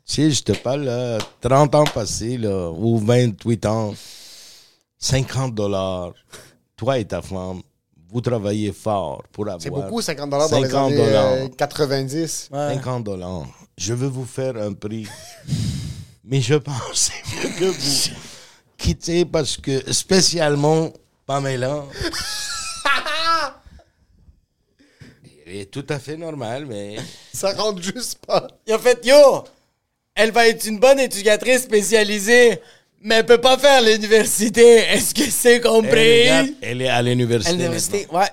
si je te parle, là, 30 ans passés, là, ou 28 ans, 50 dollars, toi et ta femme, vous travaillez fort pour avoir... C'est beaucoup, 50 dans les 50 années dollars. euh, 90. Ouais. 50 dollars. Je veux vous faire un prix. [laughs] Mais je pense que c'est mieux que vous quittez parce que spécialement Pamela. [laughs] Est tout à fait normale, mais [laughs] Ça rentre juste pas. Il a fait Yo, elle va être une bonne éducatrice spécialisée, mais elle peut pas faire l'université. Est-ce que c'est elle, compris? regarde, elle est à À l'université. l'université, ouais.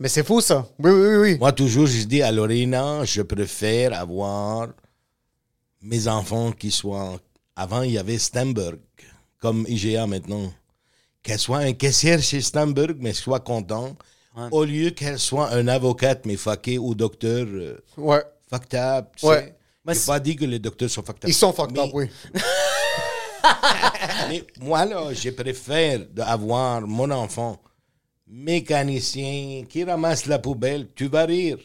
Mais c'est fou, ça. Oui, oui, oui. Moi, toujours, je dis à Lorena, je préfère avoir mes enfants qui soient. Avant, il y avait Stamberg, comme IGA maintenant. Qu'elle soit un caissière chez Stamberg, mais soit content, au lieu qu'elle soit un avocate, mais fucké, ou docteur euh, Ouais. fucked up. Tu Ouais. sais. Pas dit que les docteurs sont fucked up. Ils sont fucked up, oui. [laughs] [laughs] mais moi, là, je préfère d'avoir mon enfant mécanicien qui ramasse la poubelle. Tu vas rire,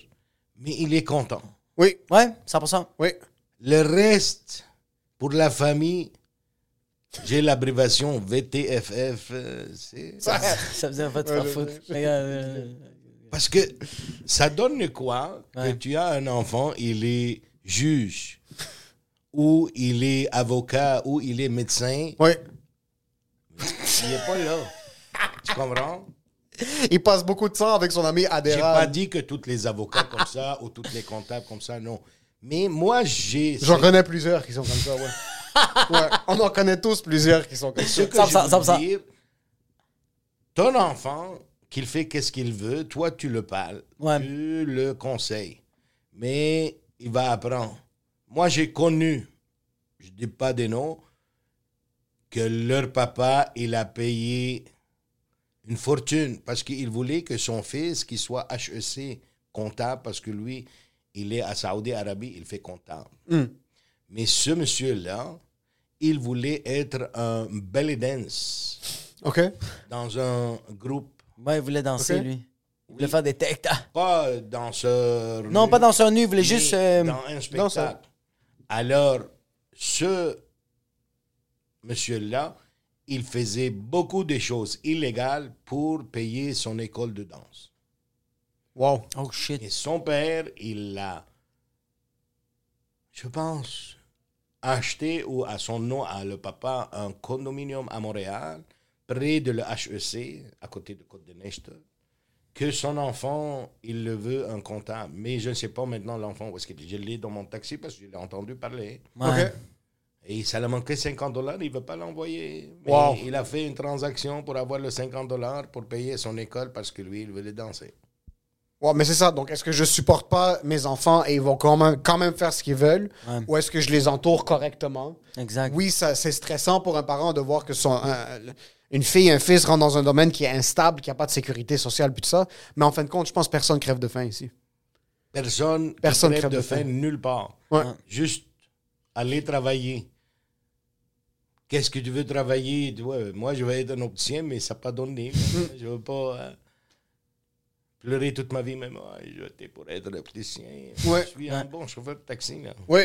mais il est content. Oui, Ouais, 100%. oui. Le reste, pour la famille, j'ai l'abréviation VTFF. euh, c'est- Ça faisait pas de faire foutre. Regarde, euh, Parce que ça donne quoi? Ouais. que tu as un enfant, il est juge, ou il est avocat, ou il est médecin, Oui. il n'est pas là. tu comprends? Il passe beaucoup de temps avec son ami J'ai pas Adéral. dit que tous les avocats comme ça, ou tous les comptables comme ça, non. Mais moi, j'ai... J'en connais plusieurs qui sont comme ça, ouais. [laughs] ouais. On en connaît tous plusieurs qui sont comme Ce ça. que Ça, je ça, ça, ça. dire, ton enfant, qu'il fait qu'est-ce qu'il veut, toi, tu le parles, Ouais. tu le conseilles. Mais il va apprendre. Moi, j'ai connu, je dis pas des noms, que leur papa, il a payé une fortune parce qu'il voulait que son fils, qui soit HEC comptable, parce que lui, il est à Saudi Arabie, il fait comptable. Mais ce monsieur-là, il voulait être un belly dance OK. dans un groupe, Ouais, il voulait danser, lui. Il voulait faire des tech pas danseur. Non, pas danseur nu, il voulait mais juste. euh, dans un danseur. Alors, ce monsieur-là, il faisait beaucoup de choses illégales pour payer son école de danse. Wow. Oh shit. Et son père, il l'a, je pense, acheté ou à son nom, à le papa, un condominium à Montréal, près de le HEC, à côté de Côte-de-Neige, que son enfant, il le veut un comptable. Mais je ne sais pas maintenant l'enfant où est-ce qu'il est. Je l'ai dans mon taxi parce que je l'ai entendu parler. Ouais. OK. Et ça lui manquait 50 dollars, il ne veut pas l'envoyer. Mais Wow. Il a fait une transaction pour avoir le 50 dollars pour payer son école parce que lui, il voulait danser. Ouais, mais c'est ça. Donc, est-ce que je supporte pas mes enfants et ils vont quand même, quand même faire ce qu'ils veulent? Ouais. Ou est-ce que je les entoure correctement? Exact. Oui, ça, c'est stressant pour un parent de voir que son, un- une fille, un fils rentre dans un domaine qui est instable, qui n'a pas de sécurité sociale, puis tout ça. Mais en fin de compte, je pense que personne crève de faim ici. Personne, Personne ne crève crève de de faim faim. nulle part. Ouais. Juste aller travailler. Qu'est-ce que tu veux travailler? Ouais, moi, je vais être un opticien, mais ça n'a pas donné. [laughs] Mm. je ne veux pas euh, pleurer toute ma vie, mais moi, je étais pour être opticien. Ouais. Je suis un bon chauffeur de taxi. Là. Oui.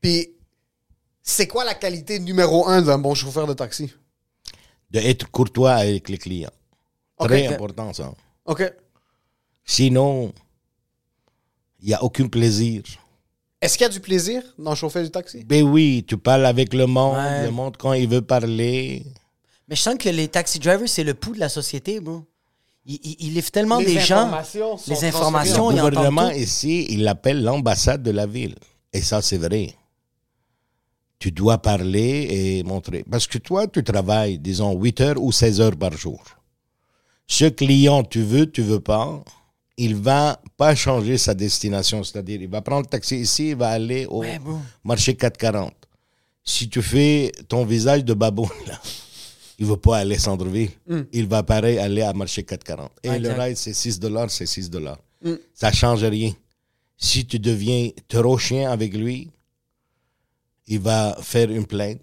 Puis, c'est quoi la qualité numéro un d'un bon chauffeur de taxi? De être courtois avec les clients. Très important, ça. OK. Sinon, il n'y a aucun plaisir. Est-ce qu'il y a du plaisir dans chauffer du taxi? Ben oui, tu parles avec le monde, Ouais. le monde quand il veut parler. Mais je sens que les taxi drivers, c'est le pouls de la société, bro. Ils, ils, ils livrent tellement Les des gens. informations sont Les informations, Le gouvernement ici, il l'appelle l'ambassade de la ville. Et ça, c'est vrai. Tu dois parler et montrer. Parce que toi, tu travailles, disons, 8 heures ou 16 heures par jour. Ce client, tu veux, tu veux pas, il va pas changer sa destination. C'est-à-dire, il va prendre le taxi ici, il va aller au Ouais, bro. marché 440. Si tu fais ton visage de baboune, là, il veut pas aller centre-ville. Il va pareil aller à marché 440. Et le ride, c'est 6 dollars, c'est 6 dollars. Ça change rien. Si tu deviens trop chien avec lui, il va faire une plainte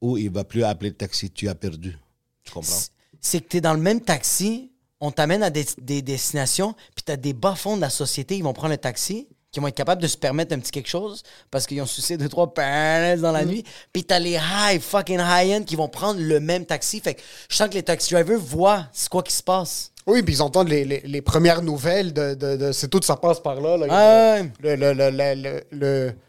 ou il va plus appeler le taxi. Tu as perdu. Tu comprends? c'est que tu es dans le même taxi, on t'amène à des, des destinations, puis tu as des bas-fonds de la société, ils vont prendre le taxi, qui vont être capables de se permettre un petit quelque chose parce qu'ils ont sucé deux, trois pants dans la nuit. Puis tu as les high, fucking high-end qui vont prendre le même taxi. Fait que je sens que les taxi drivers voient c'est quoi qui se passe. Oui, puis ils entendent les, les- les premières nouvelles de, de- de- c'est tout, ça passe par là. là. Ouais. Le, le- le- le- le- le- c'est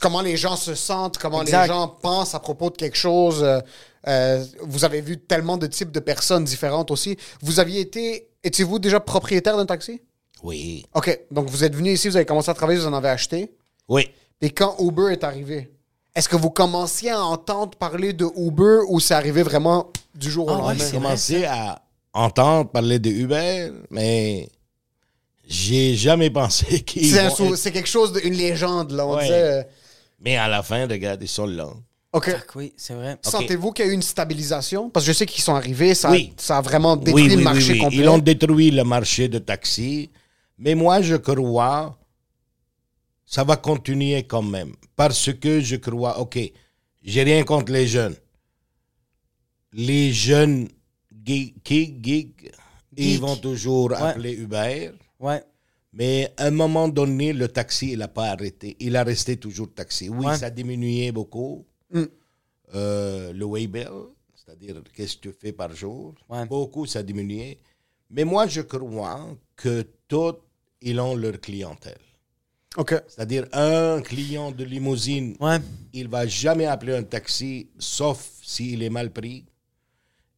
comment les gens se sentent, comment Exact. les gens pensent à propos de quelque chose. euh, euh, vous avez vu tellement de types de personnes différentes aussi. Vous aviez été, étiez-vous déjà propriétaire d'un taxi? Oui. OK, donc vous êtes venu ici, vous avez commencé à travailler, vous en avez acheté. Oui. Et quand Uber est arrivé, est-ce que vous commenciez à entendre parler de Uber ou c'est arrivé vraiment du jour au Ah lendemain? J'ai commencé à entendre parler de Uber, mais j'ai jamais pensé [laughs] qu'ils C'est vont quelque chose d'une légende, là. On Ouais. disait. euh, Mais à la fin, regarde, ils sont là. OK. Fuck, oui, c'est vrai. Sentez-vous qu'il y a eu une stabilisation? Parce que je sais qu'ils sont arrivés, ça, Oui. ça a vraiment détruit le marché complet. Ils ont détruit le marché de taxi. Mais moi, je crois ça va continuer quand même. Parce que je crois, OK, j'ai rien contre les jeunes. Les jeunes geek, geek, geek, ils vont toujours appeler Uber. Ouais. Mais à un moment donné, le taxi, il n'a pas arrêté. Il a resté toujours taxi. Oui, Ouais. ça a diminué beaucoup. Mm. Euh, le Waybill, c'est-à-dire qu'est-ce que tu fais par jour, Ouais. beaucoup, ça a diminué. Mais moi, je crois que tous, ils ont leur clientèle. C'est-à-dire un client de limousine, Ouais. il va jamais appeler un taxi, sauf s'il est mal pris.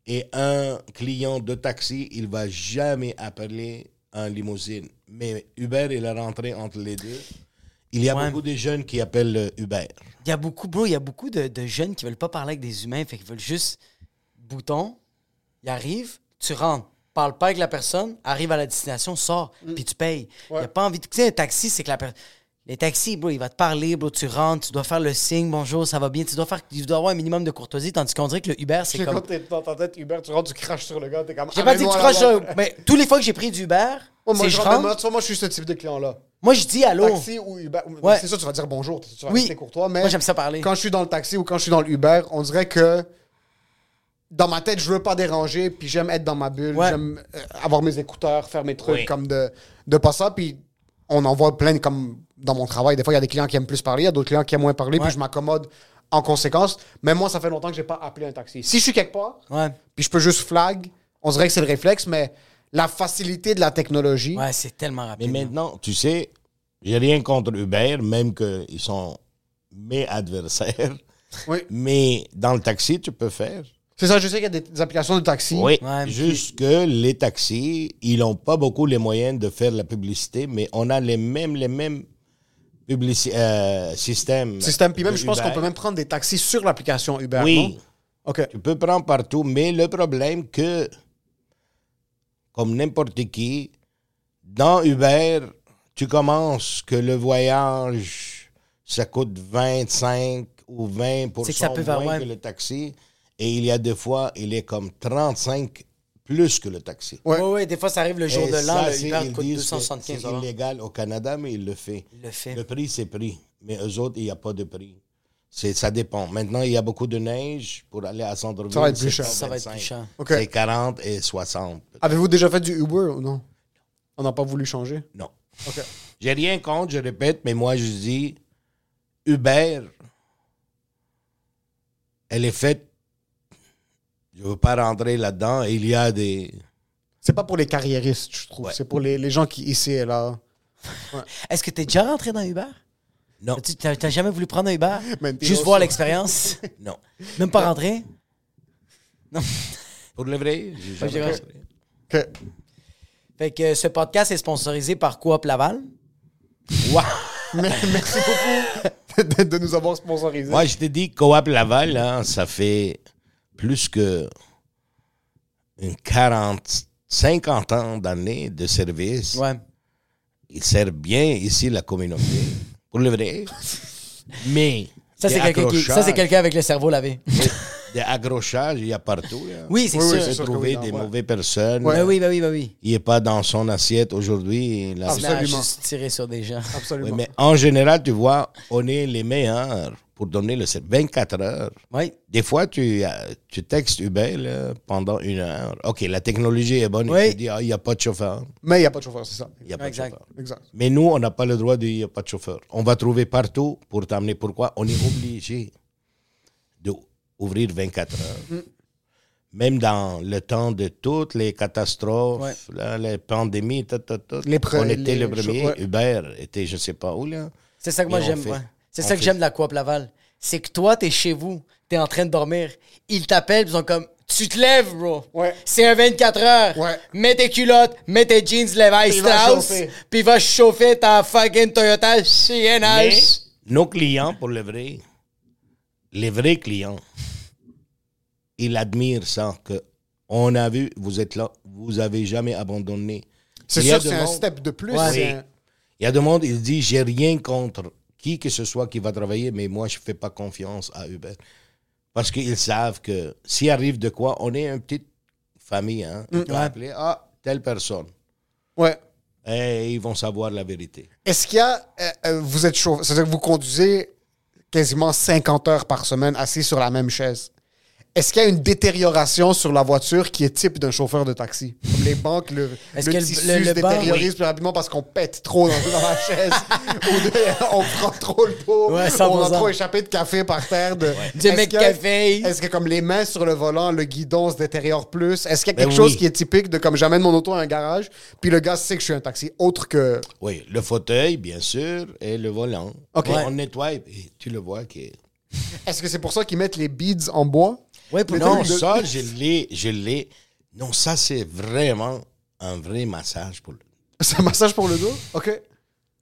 Et un client de taxi, il va jamais appeler limousine. Mais Uber, il est rentré entre les deux. Il y a Ouais. beaucoup de jeunes qui appellent euh, Uber. Il y a beaucoup, bro, il y a beaucoup de, de jeunes qui veulent pas parler avec des humains, fait qu'ils veulent juste bouton, ils arrivent, tu rentres, parle pas avec la personne, arrive à la destination, sors, puis tu payes. Il y a pas envie de. Tu sais, un taxi, c'est que la personne. Les taxis, bro, il va te parler, bro, tu rentres, tu dois faire le signe, bonjour, ça va bien, tu dois faire, tu dois avoir un minimum de courtoisie, tandis qu'on dirait que le Uber, c'est comme. quand t'es dans ta tête Uber, tu rentres, tu craches sur le gars, t'es comme. J'ai pas dit que tu craches sur. Mais tous les fois que j'ai pris du Uber, Ouais, moi, c'est je rentre, moi, rentre. tu vois, moi, je suis ce type de client-là. Moi, je dis allô. Taxi ou Uber. Ouais. C'est ça, tu vas dire bonjour, tu vas Oui. rester courtois, mais. Moi, j'aime ça parler. Quand je suis dans le taxi ou quand je suis dans le Uber, on dirait que. Dans ma tête, je veux pas déranger, puis j'aime être dans ma bulle, Ouais. j'aime euh, avoir mes écouteurs, faire mes trucs Oui. comme de, de pas ça, puis on en voit plein comme dans mon travail. Des fois, il y a des clients qui aiment plus parler, il y a d'autres clients qui aiment moins parler, Ouais. puis je m'accommode en conséquence. Mais moi, ça fait longtemps que j'ai pas appelé un taxi. Si je suis quelque part, Ouais. puis je peux juste flag, on dirait que c'est le réflexe, mais la facilité de la technologie. Ouais, c'est tellement Mais rapide. maintenant, tu sais, j'ai rien contre Uber, même qu'ils sont mes adversaires. Oui. Mais dans le taxi, tu peux faire. C'est ça, je sais qu'il y a des, des applications de taxi. Oui, Ouais, puis- juste que les taxis, ils n'ont pas beaucoup les moyens de faire la publicité, mais on a les mêmes, les mêmes publici- euh. Système. Puis même, je pense qu'on peut même prendre des taxis sur l'application Uber. Oui, non? OK. tu peux prendre partout, mais le problème que, comme n'importe qui, dans Uber, tu commences que le voyage, ça coûte 25 ou 20 C'est que ça peut moins faire- ouais. que le taxi. Et il y a des fois, il est comme 35 plus que le taxi. Ouais, ouais, des fois, ça arrive le jour Et de l'an, ça, le c'est- Uber coûte disent que 275 C'est illégal au Canada, mais il le fait. Il le fait. Le prix, c'est prix. Mais eux autres, il n'y a pas de prix. C'est, ça dépend. Maintenant, il y a beaucoup de neige pour aller à Centreville. Ça va être plus cher. Ça va être 125. plus cher. Ok. C'est 40 et 60. Avez-vous déjà fait du Uber ou non? On n'a pas voulu changer? Non. OK. J'ai rien contre, je répète, mais moi, je dis, Uber, elle est faite, je ne veux pas rentrer là-dedans, il y a des... C'est pas pour les carriéristes, je trouve. Ouais. C'est pour les, les gens qui, ici et là. [laughs] Est-ce que t'es déjà rentré dans Uber? Non, Tu t'as t'as jamais voulu prendre un Uber? Mentiroso. Juste voir l'expérience? [laughs] non. Même pas rentrer? [laughs] Pour le vrai, j'ai jamais. OK. Fait que ce podcast est sponsorisé par Coop Laval. Mais- Merci beaucoup de, de nous avoir sponsorisés. Moi, je te dis, Coop Laval, hein, ça fait plus que une 40, 50 ans d'années de service. Ouais. Ils servent bien ici la communauté. Pour le vrai. Mais. Ça, c'est quelqu'un qui- ça, c'est accrochages- quelqu'un avec le cerveau lavé. Des accrochages, il y a partout. là. Oui, c'est Oui, oui, sûr. sûr trouver oui, des ouais. mauvaises personnes. Ben oui, ben oui, ben oui. Il n'est pas dans son assiette aujourd'hui. Il a Absolument. juste tiré sur des gens. Absolument. Oui, mais en général, tu vois, on est les meilleurs pour donner le service. 24 heures. Oui. Des fois, tu, euh, tu textes Uber là, pendant une heure. OK, la technologie est bonne. Oui. Il te dit, ah, il n'y a pas de chauffeur. Mais il n'y a pas de chauffeur, c'est ça. Il n'y a pas Exact. de chauffeur. Exact. Mais nous, on n'a pas le droit de dire il n'y a pas de chauffeur. On va trouver partout pour t'amener. Pourquoi? On est [laughs] obligé d'ouvrir 24 heures. Mm. Même dans le temps de toutes les catastrophes, Ouais. là, les pandémies, tout, tout, tout, Les pre- on était les le premier. Uber était je sais pas où. là. C'est ça que moi j'aime. fait- ouais. C'est ça que j'aime de la Coop Laval. C'est que toi, t'es chez vous, t'es en train de dormir. Ils t'appellent, ils sont comme Tu te lèves, bro. Ouais. C'est un 24 heures. Ouais. Mets tes culottes, mets tes jeans Levi Strauss, chauffer. puis va chauffer ta fucking Toyota Mais CNH. nos clients, pour le vrai, les vrais clients, ils admirent ça, que on a vu, vous êtes là, vous avez jamais abandonné. C'est Il y a sûr, de c'est un step de plus. Ouais. Il y a des monde, il dit, j'ai rien contre qui que ce soit qui va travailler, mais moi, je fais pas confiance à Uber. Parce qu'ils savent que s'il arrive de quoi, on est une petite famille. Hein? On peut Ouais. appeler, ah, telle personne. Ouais. Et ils vont savoir la vérité. Est-ce qu'il y a. euh, euh, vous êtes chauffeur, c'est-à-dire que vous conduisez quasiment 50 heures par semaine assis sur la même chaise? Est-ce qu'il y a une détérioration sur la voiture qui est type d'un chauffeur de taxi? Comme les banques, le, le tissu le- se détériorise plus rapidement parce qu'on pète trop dans, la chaise. [laughs] Ou de- on prend trop le. Ouais, on a 100%. trop échappé de café par terre. De, Du Est-ce mec café. Est-ce que comme les mains sur le volant, le guidon se détériore plus? Est-ce qu'il y a Ben quelque chose oui. qui est typique de comme j'amène mon auto à un garage, puis le gars sait que je suis un taxi, autre que... Oui, le fauteuil, bien sûr, et le volant. On nettoie et tu le vois que... Est-ce que c'est pour ça qu'ils mettent les beads en bois? Pour Non, de- ça, je l'ai, je l'ai. Non, ça, c'est vraiment un vrai massage pour le... C'est un massage pour le dos? OK.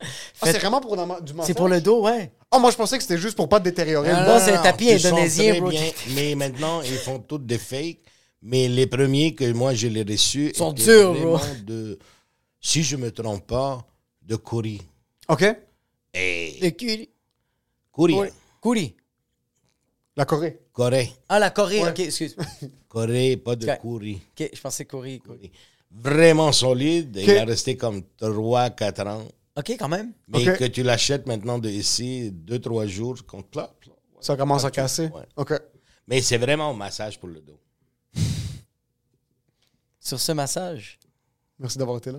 Ah, [laughs] c'est vraiment pour un du massage? C'est pour le dos, ouais. Oh, moi, je pensais que c'était juste pour pas détériorer Ah, le non, dos. c'est le tapis ils sont indonésien, bro. bien, mais maintenant, ils font toutes des fakes. Mais les premiers que moi, je les reçus... Sont étaient durs, bro. De, si je me trompe pas, de Kouri. OK. Et... Le cul. Kouri. Kouri. La Corée. Corée. Ah, la Corée, Ouais. ok, excuse. [laughs] Corée, pas de. Kouri. Ok, je pensais Corée. Corée. Vraiment solide. Il a resté comme 3-4 ans. Ok, quand même. Mais que tu l'achètes maintenant de ici, 2-3 jours, plat. Ça commence à casser. Ouais. OK. Mais c'est vraiment un massage pour le dos. Sur ce massage. Merci d'avoir été là.